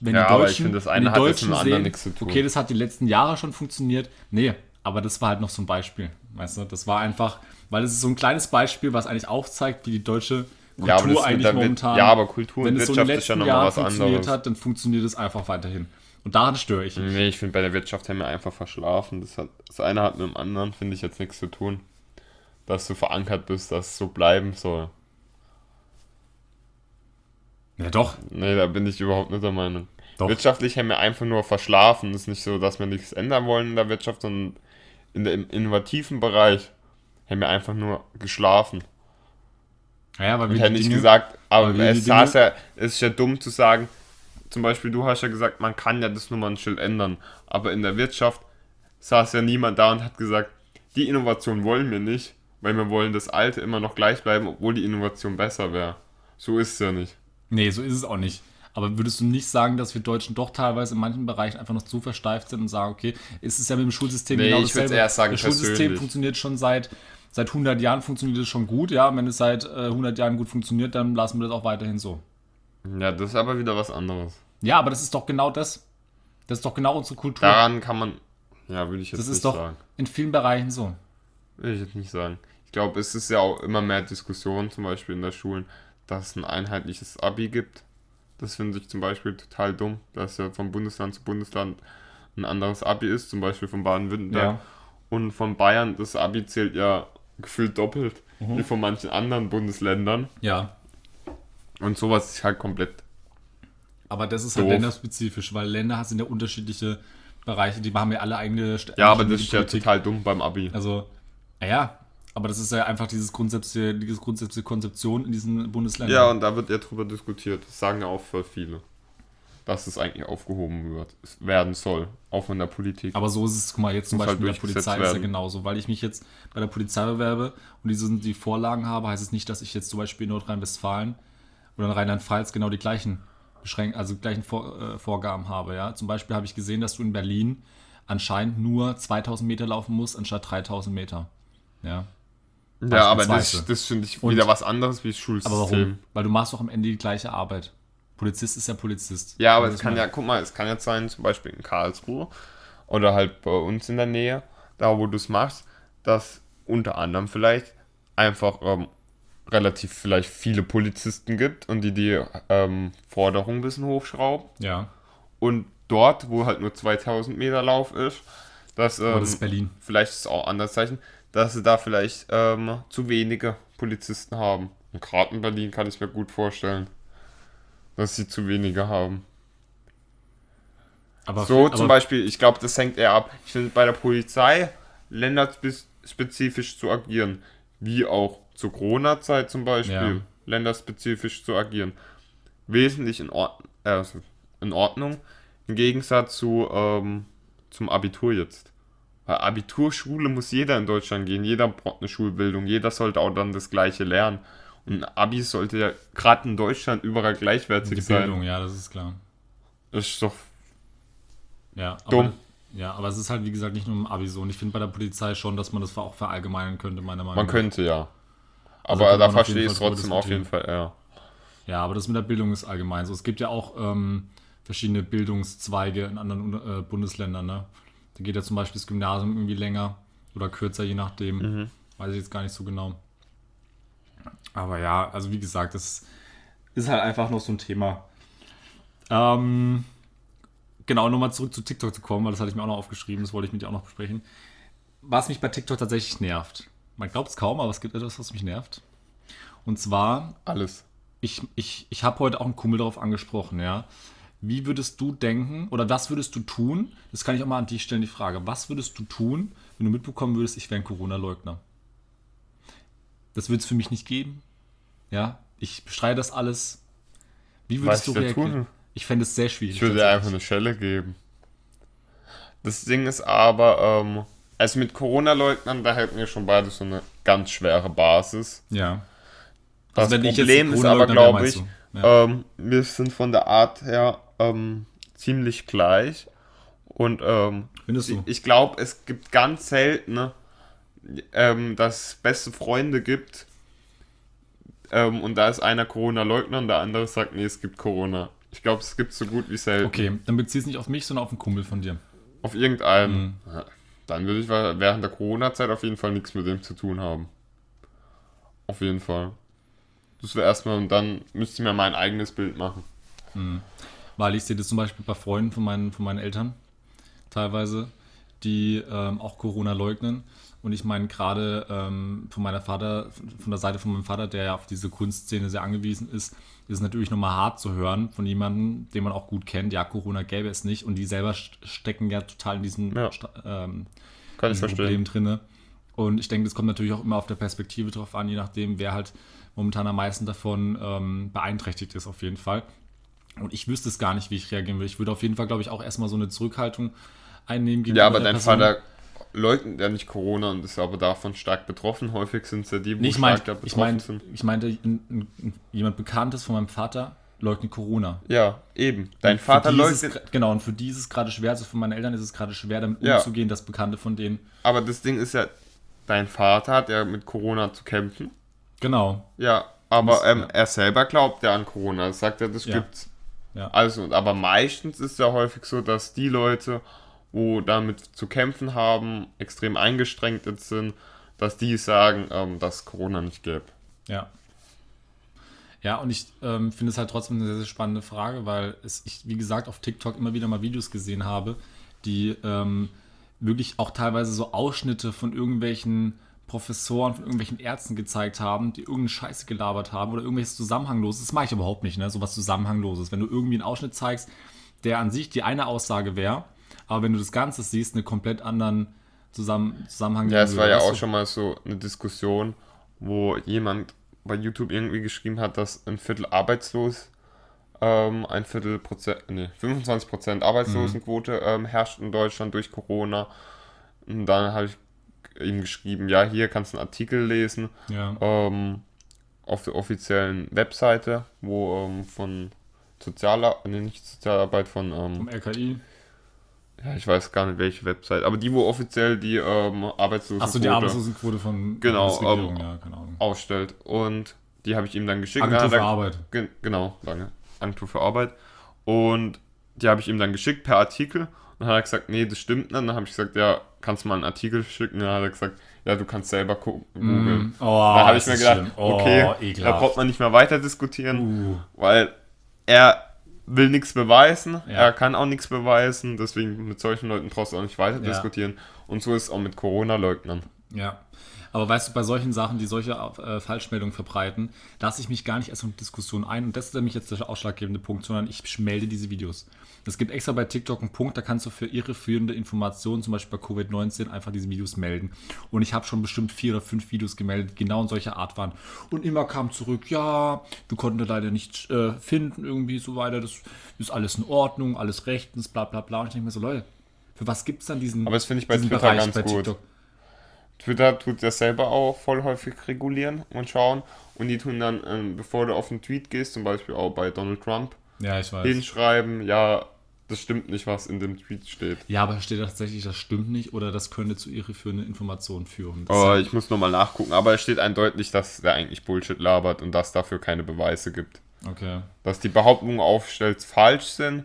wenn Ja, die aber Deutschen, ich finde, das eine die hat Deutschen mit dem anderen nichts zu tun. okay, das hat die letzten Jahre schon funktioniert. Nee, aber das war halt noch so ein Beispiel. Weißt du, das war einfach, weil es ist so ein kleines Beispiel, was eigentlich aufzeigt, wie die deutsche Kultur Ja, aber das eigentlich Wir- momentan. ja, aber Kultur und wenn es so Wirtschaft ist ja letzten noch mal Jahren was funktioniert anderes. hat, dann funktioniert es einfach weiterhin. Und daran störe ich. mich. Nee, ich finde, bei der Wirtschaft haben wir einfach verschlafen. Das, hat, das eine hat mit dem anderen, finde ich, jetzt nichts zu tun. Dass du verankert bist, dass es so bleiben soll. Ja, doch. Nee, da bin ich überhaupt nicht der Meinung. Doch. Wirtschaftlich haben wir einfach nur verschlafen. Es ist nicht so, dass wir nichts ändern wollen in der Wirtschaft, sondern in der, im innovativen Bereich haben wir einfach nur geschlafen. Ja, weil Ich hätte die nicht Dinge- gesagt, aber es, saß ja, es ist ja dumm zu sagen, zum Beispiel du hast ja gesagt, man kann ja das Nummernschild ändern, aber in der Wirtschaft saß ja niemand da und hat gesagt, die Innovation wollen wir nicht, weil wir wollen das Alte immer noch gleich bleiben, obwohl die Innovation besser wäre. So ist es ja nicht. Nee, so ist es auch nicht. Aber würdest du nicht sagen, dass wir Deutschen doch teilweise in manchen Bereichen einfach noch zu versteift sind und sagen, okay, ist es ja mit dem Schulsystem Nee, genau ich würd's dasselbe. eher sagen, das Schulsystem persönlich. funktioniert schon seit, seit 100 Jahren, funktioniert es schon gut. Ja, wenn es seit äh, 100 Jahren gut funktioniert, dann lassen wir das auch weiterhin so. Ja, das ist aber wieder was anderes. Ja, aber das ist doch genau das. Das ist doch genau unsere Kultur. Daran kann man, ja, würde ich jetzt das nicht ist doch sagen. in vielen Bereichen so. Will ich jetzt nicht sagen. Ich glaube, es ist ja auch immer mehr Diskussion, zum Beispiel in der Schulen, dass es ein einheitliches Abi gibt. Das finde ich zum Beispiel total dumm, dass ja von Bundesland zu Bundesland ein anderes Abi ist, zum Beispiel von Baden-Württemberg. Ja. Und von Bayern, das Abi zählt ja gefühlt doppelt Mhm. wie von manchen anderen Bundesländern. Ja. Und sowas ist halt komplett. Aber das ist halt Doof. länderspezifisch, weil Länder sind ja unterschiedliche Bereiche, die haben ja alle eigene St- Ja, aber das ist ja total dumm beim Abi. Also, naja, aber das ist ja einfach dieses grundsätzliche, diese grundsätzliche Konzeption in diesen Bundesländern. Ja, und da wird ja drüber diskutiert. Das sagen ja auch voll viele. Dass es eigentlich aufgehoben wird, werden soll, auch von der Politik. Aber so ist es, guck mal, jetzt zum Muss Beispiel halt bei der Polizei ist ja werden. genauso. Weil ich mich jetzt bei der Polizei bewerbe und diese, die Vorlagen habe, heißt es nicht, dass ich jetzt zum Beispiel in Nordrhein-Westfalen oder in Rheinland-Pfalz genau die gleichen Beschränk also die gleichen Vor äh, Vorgaben habe. Ja? Zum Beispiel habe ich gesehen, dass du in Berlin anscheinend nur 2000 Meter laufen musst, anstatt 3000 Meter. Ja. ja, aber das, das finde ich wieder was anderes wie Schulsystem. Aber warum? Weil du machst doch am Ende die gleiche Arbeit. Polizist ist ja Polizist. Ja, aber es kann mein- ja, guck mal, es kann jetzt sein, zum Beispiel in Karlsruhe oder halt bei uns in der Nähe, da wo du es machst, dass unter anderem vielleicht einfach ähm, relativ vielleicht viele Polizisten gibt und die die ähm, Forderung ein bisschen hochschrauben. Ja, Und dort, wo halt nur 2000 Meter Lauf ist, dass ähm, aber das ist Berlin. vielleicht ist es auch anders Zeichen, dass sie da vielleicht ähm, zu wenige Polizisten haben. Und gerade in Berlin kann ich mir gut vorstellen, dass sie zu wenige haben. Aber, So aber, zum Beispiel, ich glaube, das hängt eher ab. Ich finde bei der Polizei länderspezifisch zu agieren, wie auch zur Corona-Zeit zum Beispiel, Ja. länderspezifisch zu agieren, wesentlich in, Ord äh, in Ordnung, im Gegensatz zu ähm, zum Abitur jetzt. Weil Abiturschule muss jeder in Deutschland gehen, jeder braucht eine Schulbildung, jeder sollte auch dann das Gleiche lernen. Ein Abi sollte ja gerade in Deutschland überall gleichwertig die sein. Bildung, ja, das ist klar. Das ist doch Ja, aber, Dumm. Ja, aber es ist halt, wie gesagt, nicht nur im Abi so. Und ich finde bei der Polizei schon, dass man das auch verallgemeinern könnte, meiner Meinung Man nach. könnte ja. Also Aber kann da man verstehe ich es trotzdem auf jeden Fall, ja. Ja, aber das mit der Bildung ist allgemein so. Es gibt ja auch ähm, verschiedene Bildungszweige in anderen äh, Bundesländern. Ne? Da geht ja zum Beispiel das Gymnasium irgendwie länger oder kürzer, je nachdem. Mhm. Weiß ich jetzt gar nicht so genau. Aber ja, also wie gesagt, das ist halt einfach noch so ein Thema. Ähm, genau, nochmal zurück zu TikTok zu kommen, weil das hatte ich mir auch noch aufgeschrieben, das wollte ich mit dir auch noch besprechen. Was mich bei TikTok tatsächlich nervt. Man glaubt es kaum, aber es gibt etwas, was mich nervt. Und zwar Alles. ich, ich, ich habe heute auch einen Kumpel darauf angesprochen, ja. Wie würdest du denken oder was würdest du tun? Das kann ich auch mal an dich stellen, die Frage. Was würdest du tun, wenn du mitbekommen würdest, ich wäre ein Corona-Leugner? Das wird es für mich nicht geben. Ja, ich bestreite das alles. Wie würdest Was du ich da tun? reagieren? Ich fände es sehr schwierig. Ich würde dir einfach eine Schelle geben. Das Ding ist aber, ähm, also mit Corona-Leugnern, da hätten wir schon beide so eine ganz schwere Basis. Ja. Das Also ich jetzt Problem ist aber, glaube ich? Ja. ähm, wir sind von der Art her ähm, ziemlich gleich. Und ähm, du? ich glaube, es gibt ganz selten, ne, ähm, dass es beste Freunde gibt. Ähm, und da ist einer Corona-Leugner und der andere sagt, nee, es gibt Corona. Ich glaube, es gibt so gut wie selten. Okay, dann bezieh es nicht auf mich, sondern auf einen Kumpel von dir. Auf irgendeinen. Mhm. Ja, Dann würde ich während der Corona-Zeit auf jeden Fall nichts mit dem zu tun haben. Auf jeden Fall. Das wäre erstmal, und dann müsste ich mir mein eigenes Bild machen. Weil ich sehe das zum Beispiel bei Freunden von meinen, von meinen Eltern teilweise, die ähm, auch Corona leugnen. Und ich meine, gerade ähm, von meiner Vater, von der Seite von meinem Vater, der ja auf diese Kunstszene sehr angewiesen ist, ist es natürlich nochmal hart zu hören von jemandem, den man auch gut kennt, ja, Corona gäbe es nicht. Und die selber st- stecken ja total in diesem Ja. Ähm, Kann diesem. Problem drinne. Und ich denke, das kommt natürlich auch immer auf der Perspektive drauf an, je nachdem, wer halt momentan am meisten davon ähm, beeinträchtigt ist, auf jeden Fall. Und ich wüsste es gar nicht, wie ich reagieren würde. Ich würde auf jeden Fall, glaube ich, auch erstmal so eine Zurückhaltung einnehmen Ja, aber dein Person. Vater leugnet ja nicht Corona und ist aber davon stark betroffen. Häufig sind es ja die, wo Nee, ich, stark da ich, betroffen mein, sind. ich meinte, ein, ein, ein, jemand Bekanntes von meinem Vater leugnet Corona. Ja, eben. Dein Für Vater ist leugnet. Genau, und für die ist es gerade schwer, also für meine Eltern ist es gerade schwer, damit Ja. umzugehen, dass Bekannte von denen. Aber das Ding ist ja, dein Vater hat ja mit Corona zu kämpfen. Genau. Ja, aber Das- ähm, ja. er selber glaubt ja an Corona. Das sagt er, das Ja. gibt's. Ja. Also, aber meistens ist ja häufig so, dass die Leute, wo damit zu kämpfen haben, extrem eingestrengt sind, dass die sagen, ähm, dass Corona nicht gäbe. Ja. Ja, und ich ähm, finde es halt trotzdem eine sehr, sehr spannende Frage, weil es, ich, wie gesagt, auf TikTok immer wieder mal Videos gesehen habe, die ähm, wirklich auch teilweise so Ausschnitte von irgendwelchen Professoren, von irgendwelchen Ärzten gezeigt haben, die irgendeine Scheiße gelabert haben oder irgendwelches Zusammenhangloses. Das mache ich überhaupt nicht, ne? Sowas Zusammenhangloses. Wenn du irgendwie einen Ausschnitt zeigst, der an sich die eine Aussage wäre, aber wenn du das Ganze siehst, einen komplett anderen Zusammen Zusammenhang. Ja, es war ja auch schon mal so eine Diskussion, wo jemand bei YouTube irgendwie geschrieben hat, dass ein Viertel arbeitslos ähm, ein Viertel Prozent, nee, 25 Prozent Arbeitslosenquote ähm, herrscht in Deutschland durch Corona. Und dann habe ich ihm geschrieben, ja, hier kannst du einen Artikel lesen Ja. ähm, auf der offiziellen Webseite, wo ähm, von Sozialarbeit, nee, nicht Sozialarbeit, von, ähm, Vom RKI. Ja, ich weiß gar nicht welche Website, aber die, wo offiziell die ähm, Arbeitslosenquote Achso, die Arbeitslosenquote von Genau, ähm, ja, keine Ahnung. ausstellt. Und die habe ich ihm dann geschickt. Agentur Dann für Arbeit. Gen genau, danke. Agentur für Arbeit. Und die habe ich ihm dann geschickt per Artikel. Und dann hat er gesagt, nee, das stimmt nicht. Dann habe ich gesagt, ja, kannst du mal einen Artikel schicken? Und dann hat er gesagt, ja, du kannst selber gucken, googeln. Oh, dann habe ich mir gedacht, schlimm. Oh, okay, da ekelhaft. braucht man nicht mehr weiter diskutieren, Uh, weil er will nichts beweisen, Ja. er kann auch nichts beweisen, deswegen mit solchen Leuten brauchst du auch nicht weiter Ja. diskutieren. Und so ist es auch mit Corona-Leugnern. ja. Aber weißt du, bei solchen Sachen, die solche äh, Falschmeldungen verbreiten, lasse ich mich gar nicht erst in Diskussion ein. Und das ist nämlich jetzt der ausschlaggebende Punkt, sondern ich melde diese Videos. Es gibt extra bei TikTok einen Punkt, da kannst du für irreführende Informationen, zum Beispiel bei Covid-19, einfach diese Videos melden. Und ich habe schon bestimmt vier oder fünf Videos gemeldet, die genau in solcher Art waren. Und immer kam zurück, ja, wir konnten leider nicht äh, finden, irgendwie so weiter. Das ist alles in Ordnung, alles rechtens, bla bla bla. Und ich denke mir so, Leute, für was gibt es dann diesen, Aber das finde ich bei Twitter ganz gut. Twitter tut das selber auch voll häufig regulieren und schauen. Und die tun dann, ähm, bevor du auf einen Tweet gehst, zum Beispiel auch bei Donald Trump, Ja, ich weiß. hinschreiben, ja, das stimmt nicht, was in dem Tweet steht. Ja, aber steht tatsächlich, das stimmt nicht oder das könnte zu irreführenden Informationen führen. Das Aber ist- ich muss nochmal nachgucken. Aber es steht eindeutig, dass der eigentlich Bullshit labert und dass dafür keine Beweise gibt. okay. Dass die Behauptungen aufstellt falsch sind.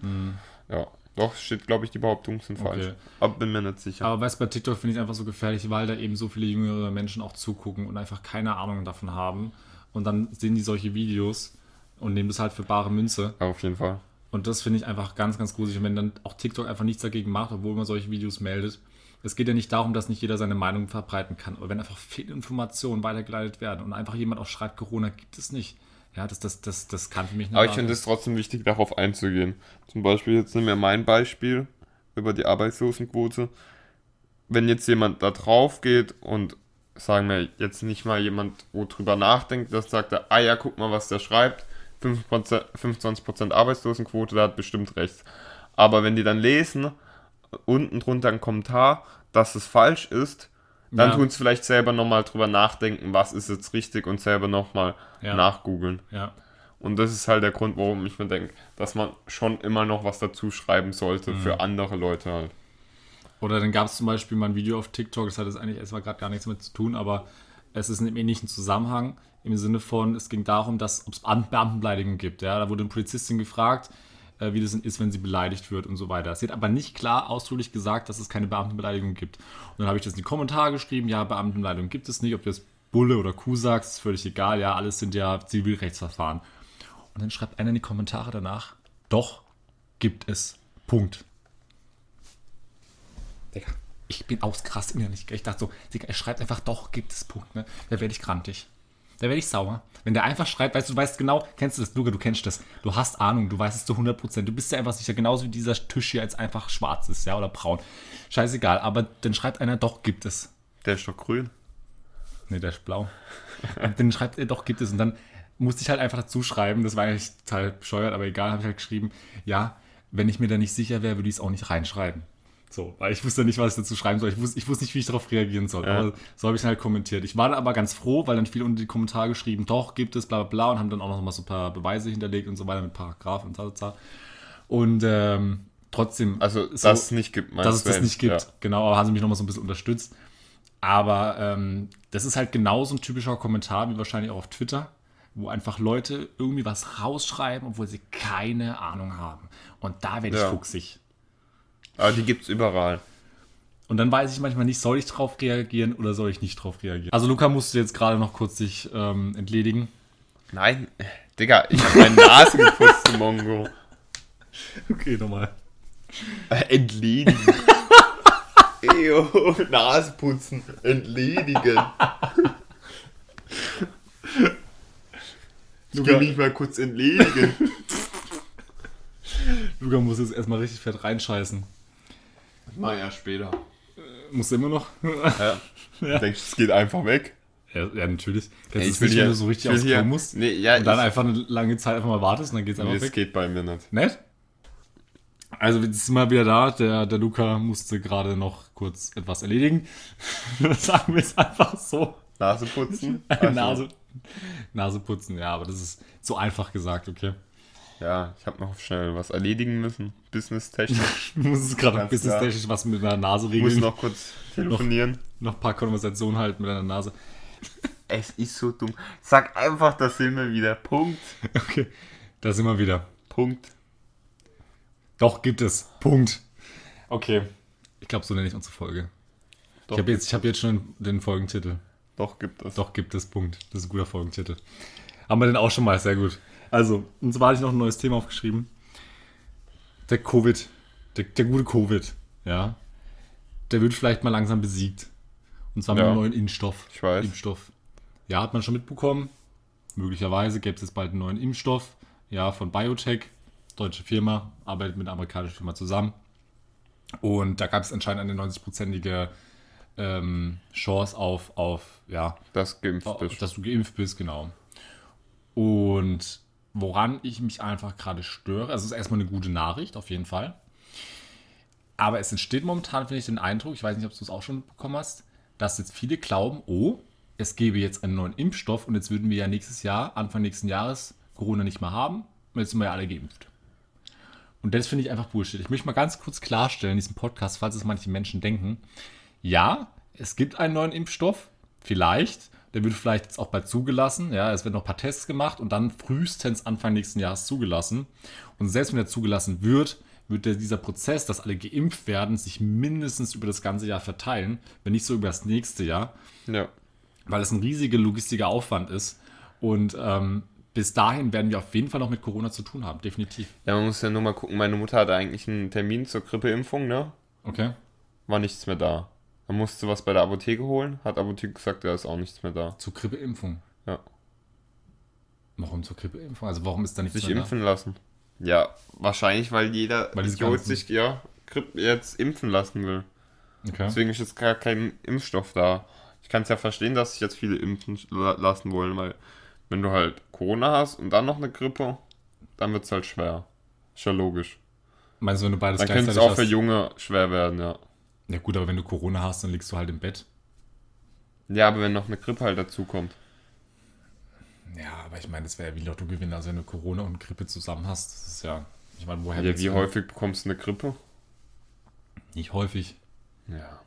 Ja, doch, steht, glaube ich, die Behauptungen sind falsch. Mhm. Okay. Aber bin mir nicht sicher. Aber weißt du, bei TikTok finde ich einfach so gefährlich, weil da eben so viele jüngere Menschen auch zugucken und einfach keine Ahnung davon haben. Und dann sehen die solche Videos und nehmen das halt für bare Münze. Auf jeden Fall. Und das finde ich einfach ganz, ganz gruselig. Und wenn dann auch TikTok einfach nichts dagegen macht, obwohl man solche Videos meldet. Es geht ja nicht darum, dass nicht jeder seine Meinung verbreiten kann. Aber wenn einfach viele Informationen weitergeleitet werden und einfach jemand auch schreibt, Corona gibt es nicht. Ja, das, das, das, das kann für mich nicht Aber ich finde es trotzdem wichtig, darauf einzugehen. Zum Beispiel, jetzt nehmen wir mein Beispiel über die Arbeitslosenquote. Wenn jetzt jemand da drauf geht und sagen wir jetzt nicht mal jemand, wo drüber nachdenkt, das sagt er, ah ja, guck mal, was der schreibt, 5%, 25% Arbeitslosenquote, der hat bestimmt recht. Aber wenn die dann lesen, unten drunter ein Kommentar, dass es falsch ist, dann Ja. tun sie vielleicht selber nochmal drüber nachdenken, was ist jetzt richtig und selber nochmal Ja. nachgoogeln. Ja. Und das ist halt der Grund, warum ich mir denke, dass man schon immer noch was dazu schreiben sollte Mhm. für andere Leute halt. Oder dann gab es zum Beispiel mal ein Video auf TikTok, das hat jetzt eigentlich erstmal gerade gar nichts damit zu tun, aber es ist im ähnlichen Zusammenhang, im Sinne von, es ging darum, dass ob es Beam- Beamtenbeleidigung gibt. Ja? Da wurde eine Polizistin gefragt, äh, wie das ist, wenn sie beleidigt wird und so weiter. Sie hat aber nicht klar ausdrücklich gesagt, dass es keine Beamtenbeleidigung gibt. Und dann habe ich das in die Kommentare geschrieben, ja, Beamtenbeleidigung gibt es nicht, ob du jetzt Bulle oder Kuh sagst, ist völlig egal, ja, alles sind ja Zivilrechtsverfahren. Und dann schreibt einer in die Kommentare danach, doch, gibt es. Punkt. Digga, ich bin ausgerastet innerlich. Ich dachte so, Digga, er schreibt einfach, doch, gibt es Punkt, ne? Da werde ich grantig. Da werde ich sauer. Wenn der einfach schreibt, weißt du, du weißt genau, kennst du das, Luca, du kennst das. Du hast Ahnung, du weißt es zu 100%. Du bist ja einfach sicher, genauso wie dieser Tisch hier jetzt einfach schwarz ist, ja, oder braun. Scheißegal, aber dann schreibt einer, doch, gibt es. Der ist doch grün. Nee, der ist blau. Dann schreibt er, doch, gibt es. Und dann musste ich halt einfach dazu schreiben, das war eigentlich total bescheuert, aber egal, habe ich halt geschrieben, ja, wenn ich mir da nicht sicher wäre, würde ich es auch nicht reinschreiben. So, weil ich wusste nicht, was ich dazu schreiben soll. Ich wusste, ich wusste nicht, wie ich darauf reagieren soll. Ja. Aber so habe ich es halt kommentiert. Ich war dann aber ganz froh, weil dann viele unter die Kommentare geschrieben, doch, gibt es, bla bla bla, und haben dann auch noch mal so ein paar Beweise hinterlegt und so weiter mit Paragraphen und so. Und ähm, trotzdem. Also, so- dass es nicht gibt, dass es das nicht gibt. Ja. Genau, aber haben sie mich nochmal so ein bisschen unterstützt. Aber ähm, das ist halt genauso ein typischer Kommentar wie wahrscheinlich auch auf Twitter, wo einfach Leute irgendwie was rausschreiben, obwohl sie keine Ahnung haben. Und da werde ich Ja. fuchsig. Aber die gibt's überall. Und dann weiß ich manchmal nicht, soll ich drauf reagieren oder soll ich nicht drauf reagieren. Also Luca musste jetzt gerade noch kurz sich ähm, entledigen. Nein, Digga, ich hab meine Nase geputzt, Mongo. Okay, nochmal. Äh, entledigen. Ejo, Nase putzen, entledigen. Ich Luca- will mich mal kurz entledigen. Luca muss jetzt erstmal richtig fett reinscheißen. Mach ja später. Muss immer noch? Ja. Ja. Denkst du, es geht einfach weg? Ja, ja natürlich. Das Ey, ist nicht, wenn du so richtig ich will hier- Klo musst Nee, ja, und dann ich- einfach eine lange Zeit einfach mal wartest und dann geht's einfach Nee, das weg. geht bei mir nicht. Nett? Also, jetzt sind wir wieder da. Der, der Luca musste gerade noch kurz etwas erledigen. Sagen wir es einfach so. Nase putzen? Also, Nase, Nase putzen, ja, aber das ist so einfach gesagt, okay. Ja, ich habe noch schnell was erledigen müssen. Business-technisch. Du musst es gerade businesstechnisch was mit deiner Nase Ich muss regeln. noch kurz telefonieren. noch ein paar Konversationen halten mit deiner Nase. Es ist so dumm. Sag einfach, das sind wir wieder. Punkt. Okay, da sind wir wieder. Punkt. Doch, gibt es. Punkt. Okay. Ich glaube, so nenne ich unsere Folge. Doch, Ich habe jetzt, ich hab jetzt schon den Folgentitel. Doch, gibt es. Doch, gibt es. Punkt. Das ist ein guter Folgentitel. Haben wir den auch schon mal. Sehr gut. Also, und zwar hatte ich noch ein neues Thema aufgeschrieben. Der Covid. Der, der gute Covid. Ja. Der wird vielleicht mal langsam besiegt. Und zwar mit Ja. einem neuen Impfstoff. Ich weiß. Impfstoff. Ja, hat man schon mitbekommen. Möglicherweise gäbe es jetzt bald einen neuen Impfstoff. Ja, von Biotech. Deutsche Firma. Arbeitet mit einer amerikanischen Firma zusammen. Und da gab es anscheinend eine 90-prozentige ähm, Chance auf, auf, ja, Das geimpft auf, dass du geimpft bist, genau. Und woran ich mich einfach gerade störe, also es ist erstmal eine gute Nachricht, auf jeden Fall. Aber es entsteht momentan, finde ich, den Eindruck, ich weiß nicht, ob du es auch schon bekommen hast, dass jetzt viele glauben, oh, es gäbe jetzt einen neuen Impfstoff und jetzt würden wir ja nächstes Jahr, Anfang nächsten Jahres, Corona nicht mehr haben und jetzt sind wir ja alle geimpft. Und das finde ich einfach Bullshit. Ich möchte mal ganz kurz klarstellen in diesem Podcast, falls es manche Menschen denken, ja, es gibt einen neuen Impfstoff, vielleicht. Der wird vielleicht jetzt auch bald zugelassen. Ja, es werden noch ein paar Tests gemacht und dann frühestens Anfang nächsten Jahres zugelassen. Und selbst wenn er zugelassen wird, wird der, dieser Prozess, dass alle geimpft werden, sich mindestens über das ganze Jahr verteilen, wenn nicht so über das nächste Jahr, Ja. weil es ein riesiger logistischer Aufwand ist. Und ähm, bis dahin werden wir auf jeden Fall noch mit Corona zu tun haben, definitiv. Ja, man muss ja nur mal gucken. Meine Mutter hatte eigentlich einen Termin zur Grippeimpfung, ne? Okay. War nichts mehr da. Dann musste was bei der Apotheke holen. Hat Apotheke gesagt, da ist auch nichts mehr da. Zur Grippeimpfung. Ja. Warum zur Grippeimpfung? Also warum ist da nichts Sich mehr impfen lassen. Ja, wahrscheinlich, weil jeder Weil Idiot sich ja jetzt impfen lassen will. da? Okay. Deswegen ist jetzt gar kein Impfstoff da. Ich kann es ja verstehen, dass sich jetzt viele impfen la- lassen wollen, weil wenn du halt Corona hast und dann noch eine Grippe, dann wird es halt schwer. Ist ja logisch. Meinst du, wenn du beides Dann könnte es auch für? Junge schwer werden, ja. Ja gut, aber wenn du Corona hast, dann liegst du halt im Bett. Ja, aber wenn noch eine Grippe halt dazukommt. Ja, aber ich meine, das wäre ja wie Lottogewinn. Also wenn du Corona und Grippe zusammen hast, das ist ja... Ich meine, woher Ja, wie häufig bekommst du eine Grippe? Nicht häufig. Ja.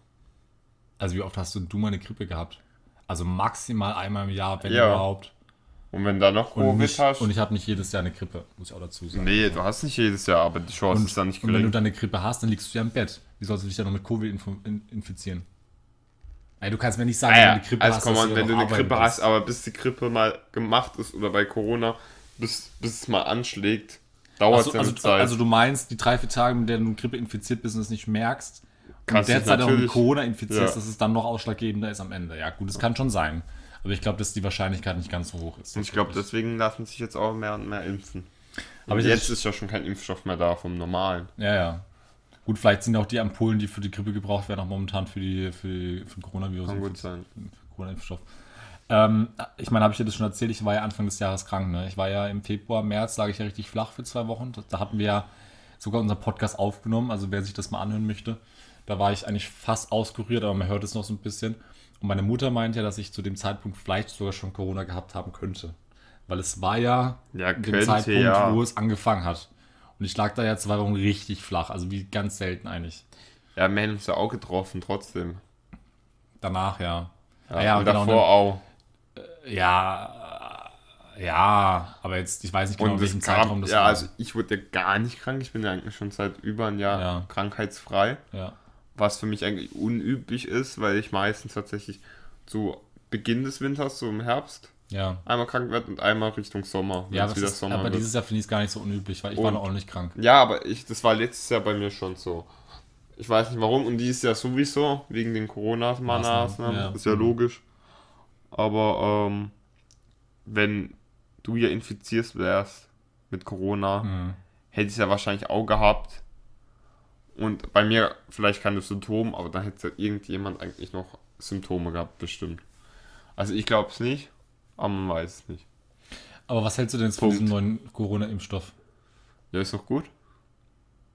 Also wie oft hast du, du mal eine Grippe gehabt? Also maximal einmal im Jahr, wenn Ja. überhaupt. Und wenn da noch Und, Covid nicht, hast. und ich habe nicht jedes Jahr eine Grippe, muss ich auch dazu sagen. nee, du hast nicht jedes Jahr, aber die Chance Und, ist dann nicht und wenn du gering. dann eine Grippe hast, dann liegst du ja im Bett. Wie sollst du dich dann noch mit Covid inf in infizieren? Ey, du kannst mir nicht sagen, Ah wenn ja, du eine Grippe also hast, komm dass wenn du eine Grippe gehst. hast, aber bis die Grippe mal gemacht ist oder bei Corona, bis, bis es mal anschlägt, dauert es Also, ja also, Zeit. also du meinst, die drei, vier Tage, in denen du Grippe infiziert bist und es nicht merkst, Kannst und derzeit auch mit Corona infizierst, ja. dass es dann noch ausschlaggebender ist am Ende. Ja, gut, das kann schon sein. Aber ich glaube, dass die Wahrscheinlichkeit nicht ganz so hoch ist. und ich glaube, deswegen lassen sich jetzt auch mehr und mehr impfen. Aber Aber jetzt ist ja schon kein Impfstoff mehr da vom normalen. Ja, ja. Gut, vielleicht sind auch die Ampullen, die für die Grippe gebraucht werden, auch momentan für, die, für, die, für den Coronavirus. Kann gut sein. Für Corona-Impfstoff. Ähm, ich meine, habe ich dir das schon erzählt, ich war ja Anfang des Jahres krank. Ne? Ich war ja im Februar, März, lag ich ja richtig flach für zwei Wochen. Da- Da hatten wir ja sogar unseren Podcast aufgenommen, also wer sich das mal anhören möchte. Da war ich eigentlich fast auskuriert, aber man hört es noch so ein bisschen. Und meine Mutter meint ja, dass ich zu dem Zeitpunkt vielleicht sogar schon Corona gehabt haben könnte. Weil es war ja, Ja, dem könnte, Zeitpunkt, ja. wo es angefangen hat. Und ich lag da ja zwei Wochen richtig flach, also wie ganz selten eigentlich. Ja, wir hätten uns ja auch getroffen, trotzdem. Danach, ja. Ja, Ah ja, und genau, davor auch. Ja, äh, ja, aber jetzt, ich weiß nicht genau, in welchem Zeitraum kam, das ja, war. also ich wurde ja gar nicht krank. Ich bin ja eigentlich schon seit über ein Jahr Ja. krankheitsfrei. ja. Was für mich eigentlich unüblich ist, weil ich meistens tatsächlich zu Beginn des Winters, so im Herbst, Ja, einmal krank werde und einmal Richtung Sommer, ja es ist, Sommer aber wird. dieses Jahr finde ich es gar nicht so unüblich, weil ich war Und- noch auch nicht krank. Ja, aber ich, das war letztes Jahr bei mir schon so. Ich weiß nicht warum und dieses Jahr sowieso, wegen den Corona-Maßnahmen, Maßnahmen, ja. ist ja logisch. Aber ähm, wenn du ja infiziert wärst mit Corona, Mhm. hätte ich es ja wahrscheinlich auch gehabt. Und bei mir vielleicht keine Symptome, aber dann hätte irgendjemand eigentlich noch Symptome gehabt, bestimmt. Also ich glaube es nicht, aber man weiß es nicht. Aber was hältst du denn jetzt von Punkt. diesem neuen Corona-Impfstoff? Ja, ist doch gut.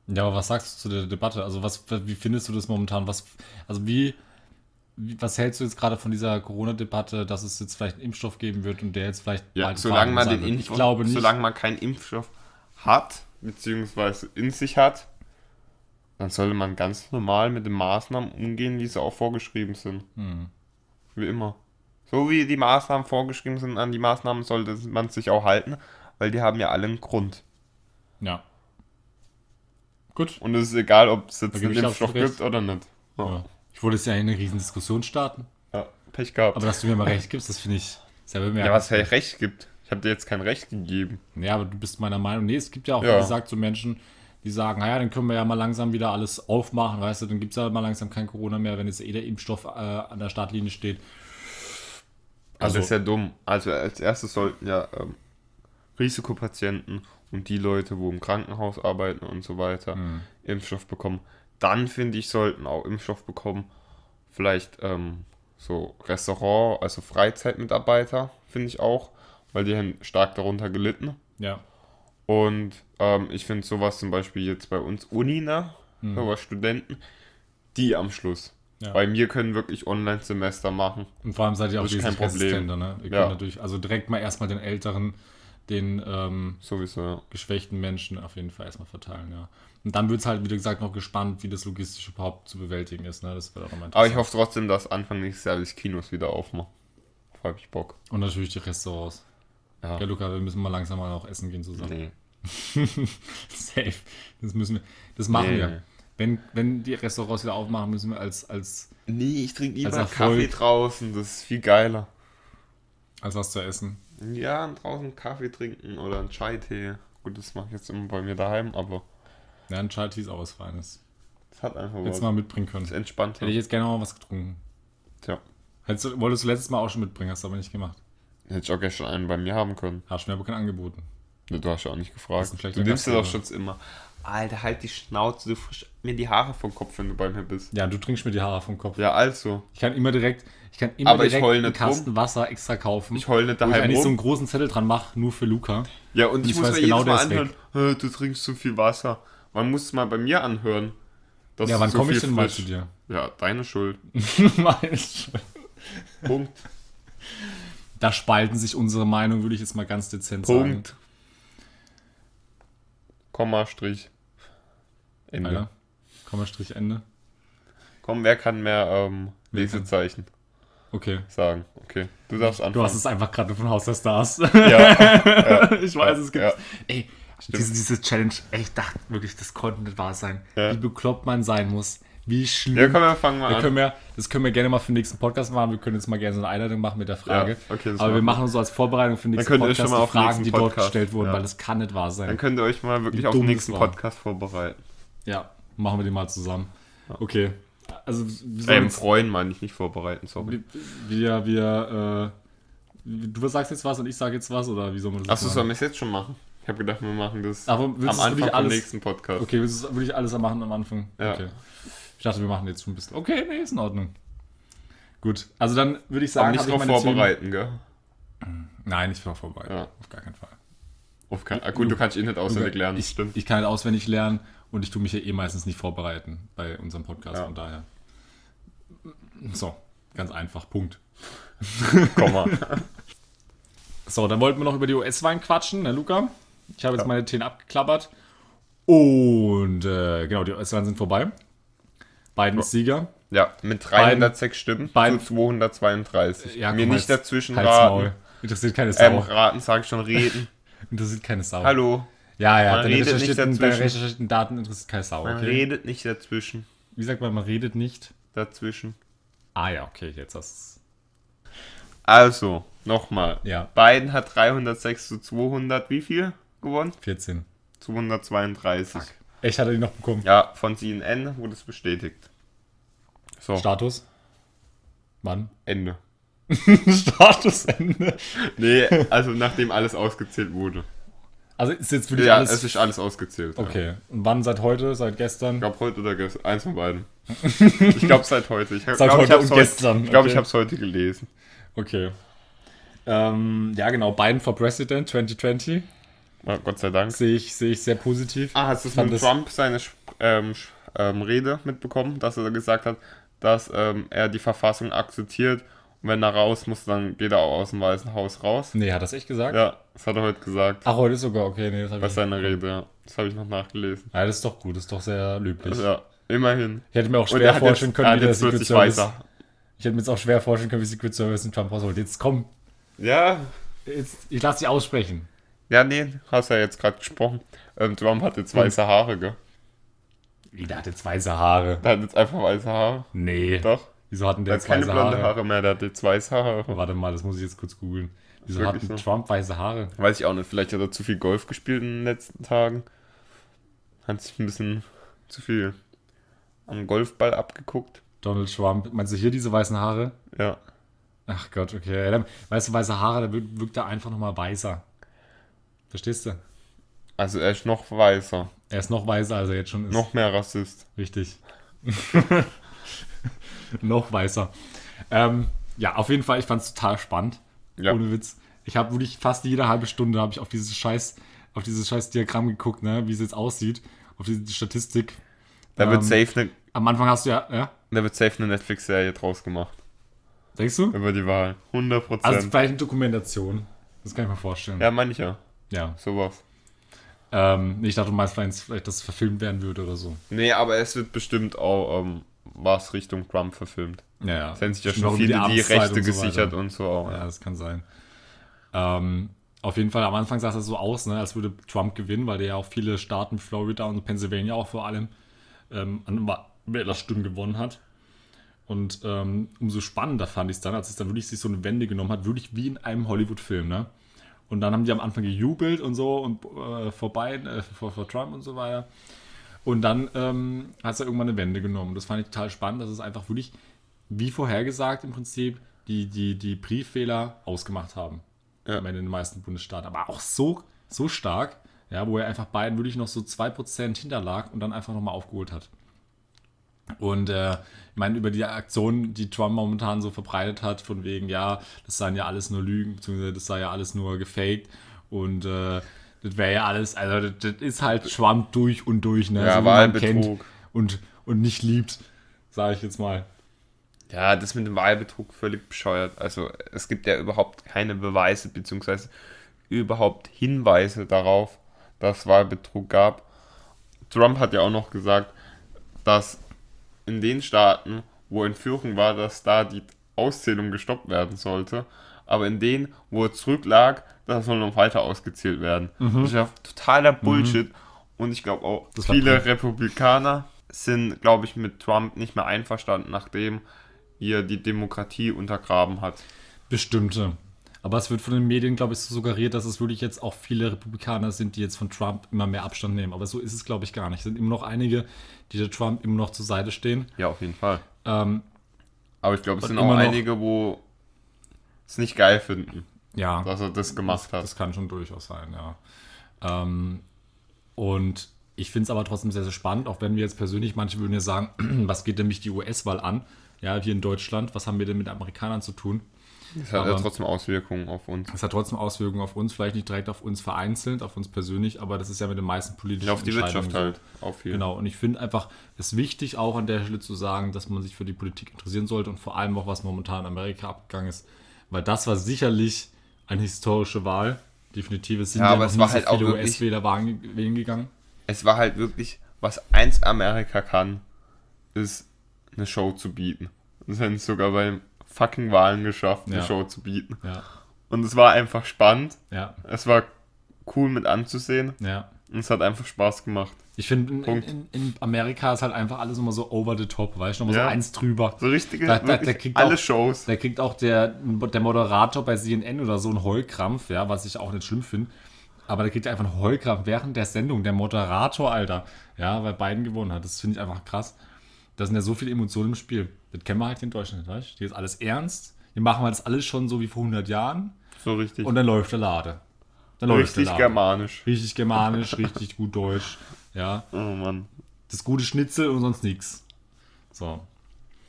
Ja, aber was sagst du zu der Debatte? Also was, wie findest du das momentan? Was, also wie, wie was hältst du jetzt gerade von dieser Corona-Debatte, dass es jetzt vielleicht einen Impfstoff geben wird und der jetzt vielleicht Ja, bald solange man den? Impfstoff, Ich glaube nicht. solange man keinen Impfstoff hat, beziehungsweise in sich hat, dann sollte man ganz normal mit den Maßnahmen umgehen, wie sie auch vorgeschrieben sind. Hm. Wie immer. So wie die Maßnahmen vorgeschrieben sind, an die Maßnahmen sollte man sich auch halten, weil die haben ja alle einen Grund. Ja. Gut. Und es ist egal, ob es jetzt einen Impfstoff gibt oder nicht. Ja. Ja. Ich wollte jetzt ja eine riesen Diskussion starten, Ja, Pech gehabt. aber dass du mir mal recht gibst, das finde ich sehr ja, bemerkenswert. was ja Recht gibt. Ich habe dir jetzt kein Recht gegeben. Ja, aber du bist meiner Meinung. Nee, es gibt ja auch, Ja. wie gesagt, so Menschen, die sagen, naja, dann können wir ja mal langsam wieder alles aufmachen, weißt du, dann gibt es ja mal langsam kein Corona mehr, wenn jetzt eh der Impfstoff äh, an der Startlinie steht. Also, Also- das ist ja dumm. Also als erstes sollten ja ähm, Risikopatienten und die Leute, wo im Krankenhaus arbeiten und so weiter, Mhm. Impfstoff bekommen. Dann finde ich, sollten auch Impfstoff bekommen. Vielleicht ähm, so Restaurant, also Freizeitmitarbeiter, finde ich auch, weil die haben stark darunter gelitten. Ja. Und ähm, ich finde sowas zum Beispiel jetzt bei uns Uni, ne? Sowas Studenten, die am Schluss. Ja. Bei mir können wirklich Online-Semester machen. Und vor allem seid ihr auch Das ist kein Problem. ne? Ihr Ja. natürlich, also direkt mal erstmal den älteren, den ähm, Sowieso, ja. geschwächten Menschen auf jeden Fall erstmal verteilen, ja. Und dann wird es halt, wie gesagt, noch gespannt, wie das logistisch überhaupt zu bewältigen ist, ne? Das wird auch Aber ich hoffe trotzdem, dass Anfang nächstes Jahr die Kinos wieder aufmachen. Darauf habe ich Bock. Und natürlich die Restaurants. Ja. Ja, Luca, wir müssen mal langsam mal auch essen gehen zusammen. Nee. Safe. Das müssen wir. Das machen Nee. wir. Wenn, wenn die Restaurants wieder aufmachen, müssen wir als, als, Nee, ich trinke lieber. Kaffee draußen. Das ist viel geiler. als was zu essen. Ja, draußen Kaffee trinken oder einen Chai-Tee. Gut, das mache ich jetzt immer bei mir daheim, aber Ja, ein Chai Tea ist auch was Feines. es hat einfach Hättest was. mal mitbringen können. Das ist entspannter. Hätte ich jetzt gerne mal was getrunken. Tja, Hättest wolltest du letztes Mal auch schon mitbringen, hast du aber nicht gemacht. Hätte ich auch gestern einen bei mir haben können. Hast du mir aber kein angeboten. Ja, Du hast ja auch nicht gefragt. Du nimmst dir doch schon immer. Alter, halt die Schnauze, du frisch mir die Haare vom Kopf, wenn du bei mir bist. Ja, du trinkst mir die Haare vom Kopf. Ja, also. Ich kann immer direkt, ich kann immer Aber ich direkt einen Kasten Wasser extra kaufen. Ich heul nicht wo ich daheim eigentlich so rum. einen großen Zettel dran mache, nur für Luca. Ja, und ich, ich muss weiß mir genau, jedes Mal anhören, "Hä, du trinkst zu viel Wasser. Man muss es mal bei mir anhören. Ja, wann so komme ich denn mal frisch- zu dir? Ja, deine Schuld. Meine Schuld. Punkt. Da spalten sich unsere Meinungen, würde ich jetzt mal ganz dezent sagen. Punkt. Komma, Strich. Ende. Alter. Komma, Strich, Ende. Komm, wer kann mehr ähm? Lesezeichen Okay. sagen? Okay, du darfst anfangen. Du hast es einfach gerade von Haus der Stars. ja, ich weiß, es gibt. Ja. Ey, diese, diese Challenge, ey, ich dachte wirklich, das konnte nicht wahr sein. Ja. Wie bekloppt man sein muss. Wie schlimm. ja, komm, wir fangen mal wir an. können wir, das können wir gerne mal für den nächsten Podcast machen. Wir können jetzt mal gerne so eine Einleitung machen mit der Frage. Ja, okay, Aber wir machen so als Vorbereitung für den nächsten könnt ihr Podcast schon mal die auf den Fragen, die dort gestellt wurden, ja. weil das kann nicht wahr sein. Dann könnt ihr euch mal wirklich auf den nächsten. Podcast vorbereiten. Ja, machen wir die mal zusammen. Okay. Also, wir, Ähm, freuen meine ich nicht vorbereiten, sorry. wir, wir, äh, du sagst jetzt was und ich sage jetzt was, oder wie soll man das Achso, sollen wir es jetzt schon machen? Ich habe gedacht, wir machen das Aber am Anfang wirklich vom alles- nächsten Podcast. Okay, willst du es wirklich alles machen am Anfang? Ja. Okay. Ich dachte, wir machen jetzt schon ein bisschen. Okay, nee, ist in Ordnung. Gut, also dann würde ich Aber sagen, nicht habe ich drauf vorbereiten, gell? Themen. Nein, nicht drauf vorbereiten. Ja. Auf gar keinen Fall. Auf kein, ah, gut, du kannst ihn nicht auswendig lernen, ich, stimmt. Ich kann halt auswendig lernen und ich tue mich ja eh meistens nicht vorbereiten bei unserem Podcast, Ja. von daher. So, ganz einfach, Punkt. Komm mal. So, dann wollten wir noch über die US-Wein quatschen, ne, Luca? Ich habe jetzt meine Themen abgeklappert. Und äh, genau, die US-Wahlen sind vorbei. Biden ist Sieger. Ja, mit 306 Stimmen Beiden- zu 232. Ja, Mir komm, nicht dazwischen halt's raten. Maul. Interessiert keine Sau. Ähm, raten, sag ich schon, reden. Interessiert keine Sau. Hallo, Ja, ja, Man deine redet nicht recherchierten, deine dazwischen. recherchierten Daten interessiert keine Sau, man okay? redet nicht dazwischen. Wie sagt man, man redet nicht? Dazwischen. Ah ja, okay, jetzt hast Also, nochmal. Ja. Biden hat 306 zu 200, wie viel gewonnen? 14. 232. Echt, hat er die noch bekommen? Ja, von CNN wurde es bestätigt. So, Status? Wann? Ende. Statusende. Nee, also nachdem alles ausgezählt wurde. Also ist jetzt wirklich Ja, alles... es ist alles ausgezählt. ja. okay. Und wann? Seit heute? Seit Ich gestern? glaube heute oder gestern. Eins von beiden. Ich glaube seit heute. Ich Seit glaub, heute ich und gestern, Ich glaube, ich okay. habe es heute gelesen. Okay. Ähm, ja, genau. Biden for President 2020 Ja, Gott sei Dank. sehe ich, sehe ich sehr positiv. Ah, hast du von Trump seine ähm, ähm, Rede mitbekommen, dass er gesagt hat, dass ähm, er die Verfassung akzeptiert und wenn er raus muss, dann geht er auch aus dem Weißen Haus raus? Nee, hat das echt gesagt? Ja, das hat er heute gesagt. Ach, heute ist sogar okay. Nee, das habe Bei ich. seiner Rede, ja. Das habe ich noch nachgelesen. Ja, das ist doch gut. Das ist doch sehr löblich. Ja, immerhin. Ich hätte mir auch schwer er jetzt, vorstellen er können, wie der jetzt Secret 40 Service. Weißer. Ich hätte mir jetzt auch schwer vorstellen können, wie Secret Service den Trump rausholt. Jetzt komm, Ja, jetzt, ich lasse dich aussprechen. Ja, nee, hast ja jetzt gerade gesprochen. Ähm, Trump hat jetzt weiße Haare, gell? Wie, der hat jetzt weiße Haare. Der hat jetzt einfach weiße Haare. Nee. Doch. Wieso hatten der Der hat jetzt keine weiße blonde Haare? Haare mehr, der hat jetzt weiße Haare. Warte mal, das muss ich jetzt kurz googeln. Wieso hatten so? Trump weiße Haare? Weiß ich auch nicht, vielleicht hat er zu viel Golf gespielt in den letzten Tagen. Hat sich ein bisschen zu viel am Golfball abgeguckt. Donald Trump. Meinst du hier diese weißen Haare? Ja. Ach Gott, okay. Weißt du, weiße Haare, da wirkt er einfach nochmal weißer. Verstehst du? Also er ist noch weißer. Er ist noch weißer, als er jetzt schon ist. Noch mehr Rassist. Richtig. noch weißer. Ähm, ja, auf jeden Fall, ich fand es total spannend. Ja. Ohne Witz. Ich habe wirklich fast jede halbe Stunde habe ich auf dieses scheiß, auf dieses scheiß Diagramm geguckt, ne, wie es jetzt aussieht, auf diese Statistik. Da wird Ähm, safe eine, Am Anfang hast du ja, ja, da wird safe eine Netflix-Serie draus gemacht. denkst du? Über die Wahl. 100 Also Prozent. vielleicht eine Dokumentation. Das kann ich mir vorstellen. ja, meine ich ja. ja. Sowas. Ähm, ich dachte, du meinst vielleicht, vielleicht, dass es verfilmt werden würde oder so. Nee, aber es wird bestimmt auch ähm, was Richtung Trump verfilmt. Ja, ja. Es haben sich ja schon viele die Amtszeit Rechte und so gesichert und so auch. Ja, das kann sein. Ähm, auf jeden Fall, am Anfang sah es so aus, ne, als würde Trump gewinnen, weil der ja auch viele Staaten, Florida und Pennsylvania auch vor allem, ähm, an Wählerstimmen gewonnen hat. Und ähm, umso spannender fand ich es dann, als es dann wirklich sich so eine Wende genommen hat, wirklich wie in einem Hollywood-Film, ne? Und dann haben die am Anfang gejubelt und so und äh, vorbei, äh, vor, vor Trump und so weiter. Und dann ähm, hat es ja irgendwann eine Wende genommen. Das fand ich total spannend, dass es einfach wirklich, wie vorhergesagt im Prinzip, die, die, die Briefwähler ausgemacht haben. Ja. In den meisten Bundesstaaten. Aber auch so, so stark, ja, wo er einfach beiden wirklich noch so 2% hinterlag und dann einfach nochmal aufgeholt hat. Und äh, ich meine, über die Aktion, die Trump momentan so verbreitet hat, von wegen, ja, das seien ja alles nur Lügen, beziehungsweise das sei ja alles nur gefaked und äh, das wäre ja alles, also das, das ist halt Trump durch und durch, ne? Ja, wie man Wahlbetrug. und, und nicht liebt, sage ich jetzt mal. Ja, das mit dem Wahlbetrug völlig bescheuert. Also es gibt ja überhaupt keine Beweise beziehungsweise überhaupt Hinweise darauf, dass Wahlbetrug gab. Trump hat ja auch noch gesagt, dass in den Staaten, wo Entführung war, dass da die Auszählung gestoppt werden sollte. Aber in denen, wo er zurücklag, da soll noch weiter ausgezählt werden. Das ist ja totaler Bullshit. Und ich glaube auch, Das viele. Republikaner sind, glaube ich, mit Trump nicht mehr einverstanden, nachdem ihr die Demokratie untergraben hat. Bestimmte. Aber es wird von den Medien, glaube ich, so suggeriert, dass es wirklich jetzt auch viele Republikaner sind, die jetzt von Trump immer mehr Abstand nehmen. Aber so ist es, glaube ich, gar nicht. Es sind immer noch einige, die der Trump immer noch zur Seite stehen. Ja, auf jeden Fall. Ähm, Aber ich glaube, es sind auch einige, wo es nicht geil finden, ja, dass er das gemacht hat. das kann schon durchaus sein, ja. Ähm, und ich finde es aber trotzdem sehr, sehr spannend, auch wenn wir jetzt persönlich, manche würden ja sagen, was geht denn mich die US-Wahl an? Ja, hier in Deutschland, was haben wir denn mit Amerikanern zu tun? Das hat ja aber- trotzdem Auswirkungen auf uns. Das hat trotzdem Auswirkungen auf uns, vielleicht nicht direkt auf uns vereinzelt, auf uns persönlich, aber das ist ja mit den meisten politischen Ja, auf die Wirtschaft halt. Auf viel. Genau, und ich finde einfach, es ist wichtig auch an der Stelle zu sagen, dass man sich für die Politik interessieren sollte und vor allem auch, was momentan in Amerika abgegangen ist. Weil das war sicherlich eine historische Wahl. Definitiv, es sind Ja, ja, aber es war halt auch US-Wähler wählen gegangen. Es war halt wirklich, was eins Amerika kann, ist eine Show zu bieten. Das haben sie sogar bei fucking Wahlen geschafft, eine Ja. Show zu bieten. Ja, Und es war einfach spannend. ja, Es war cool mit anzusehen. ja. Und es hat einfach Spaß gemacht. Ich finde, in, in, in Amerika ist halt einfach alles immer so over the top, weißt du, nochmal Ja. so eins drüber. So richtige, Da- da- der kriegt alle auch- Shows. Da kriegt auch der, der Moderator bei CNN oder so einen Heulkrampf, ja, was ich auch nicht schlimm finde. Aber da kriegt er einfach einen Heulkrampf während der Sendung. Der Moderator, Alter. Ja, weil Biden gewonnen hat. Das finde ich einfach krass. Da sind ja so viele Emotionen im Spiel. Das kennen wir halt in Deutschland, weißt du? Hier ist alles ernst. Wir machen das alles schon so wie vor 100 Jahren. So richtig. Und dann läuft der Lade. Dann läuft richtig der Lade. germanisch. Richtig germanisch, richtig gut Deutsch. Ja, Oh Mann. das gute Schnitzel und sonst nichts. So.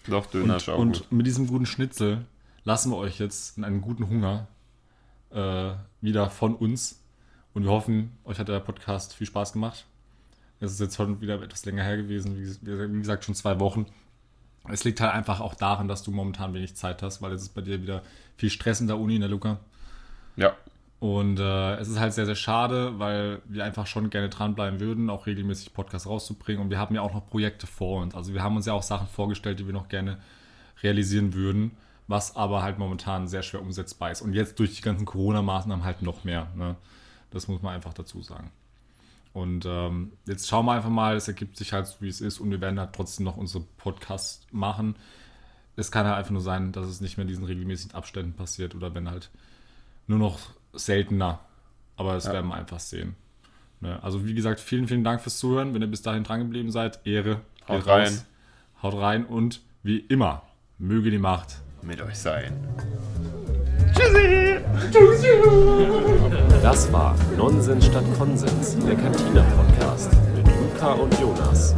Doch, Döner Und, und gut. mit diesem guten Schnitzel lassen wir euch jetzt in einen guten Hunger äh, wieder von uns. Und wir hoffen, euch hat der Podcast viel Spaß gemacht. Es ist jetzt schon wieder etwas länger her gewesen, wie, gesagt, schon zwei Wochen. Es liegt halt einfach auch daran, dass du momentan wenig Zeit hast, weil es ist bei dir wieder viel Stress in der Uni, in der Luca. Ja. Und äh, es ist halt sehr, sehr schade, weil wir einfach schon gerne dranbleiben würden, auch regelmäßig Podcasts rauszubringen. Und wir haben ja auch noch Projekte vor uns. Also wir haben uns ja auch Sachen vorgestellt, die wir noch gerne realisieren würden, was aber halt momentan sehr schwer umsetzbar ist. Und jetzt durch die ganzen Corona-Maßnahmen halt noch mehr. Ne? Das muss man einfach dazu sagen. Und ähm, jetzt schauen wir einfach mal, es ergibt sich halt, wie es ist. Und wir werden halt trotzdem noch unsere Podcasts machen. Es kann halt einfach nur sein, dass es nicht mehr in diesen regelmäßigen Abständen passiert oder wenn halt nur noch seltener. Aber das ja. werden wir einfach sehen. Ne? Also wie gesagt, vielen, vielen Dank fürs Zuhören. Wenn ihr bis dahin dran geblieben seid, Ehre. Haut rein. Raus. Haut rein und wie immer, möge die Macht mit euch sein. Tschüssi! Tschüssi! Das war Nonsens statt Konsens, der Cantina Podcast mit Luca und Jonas.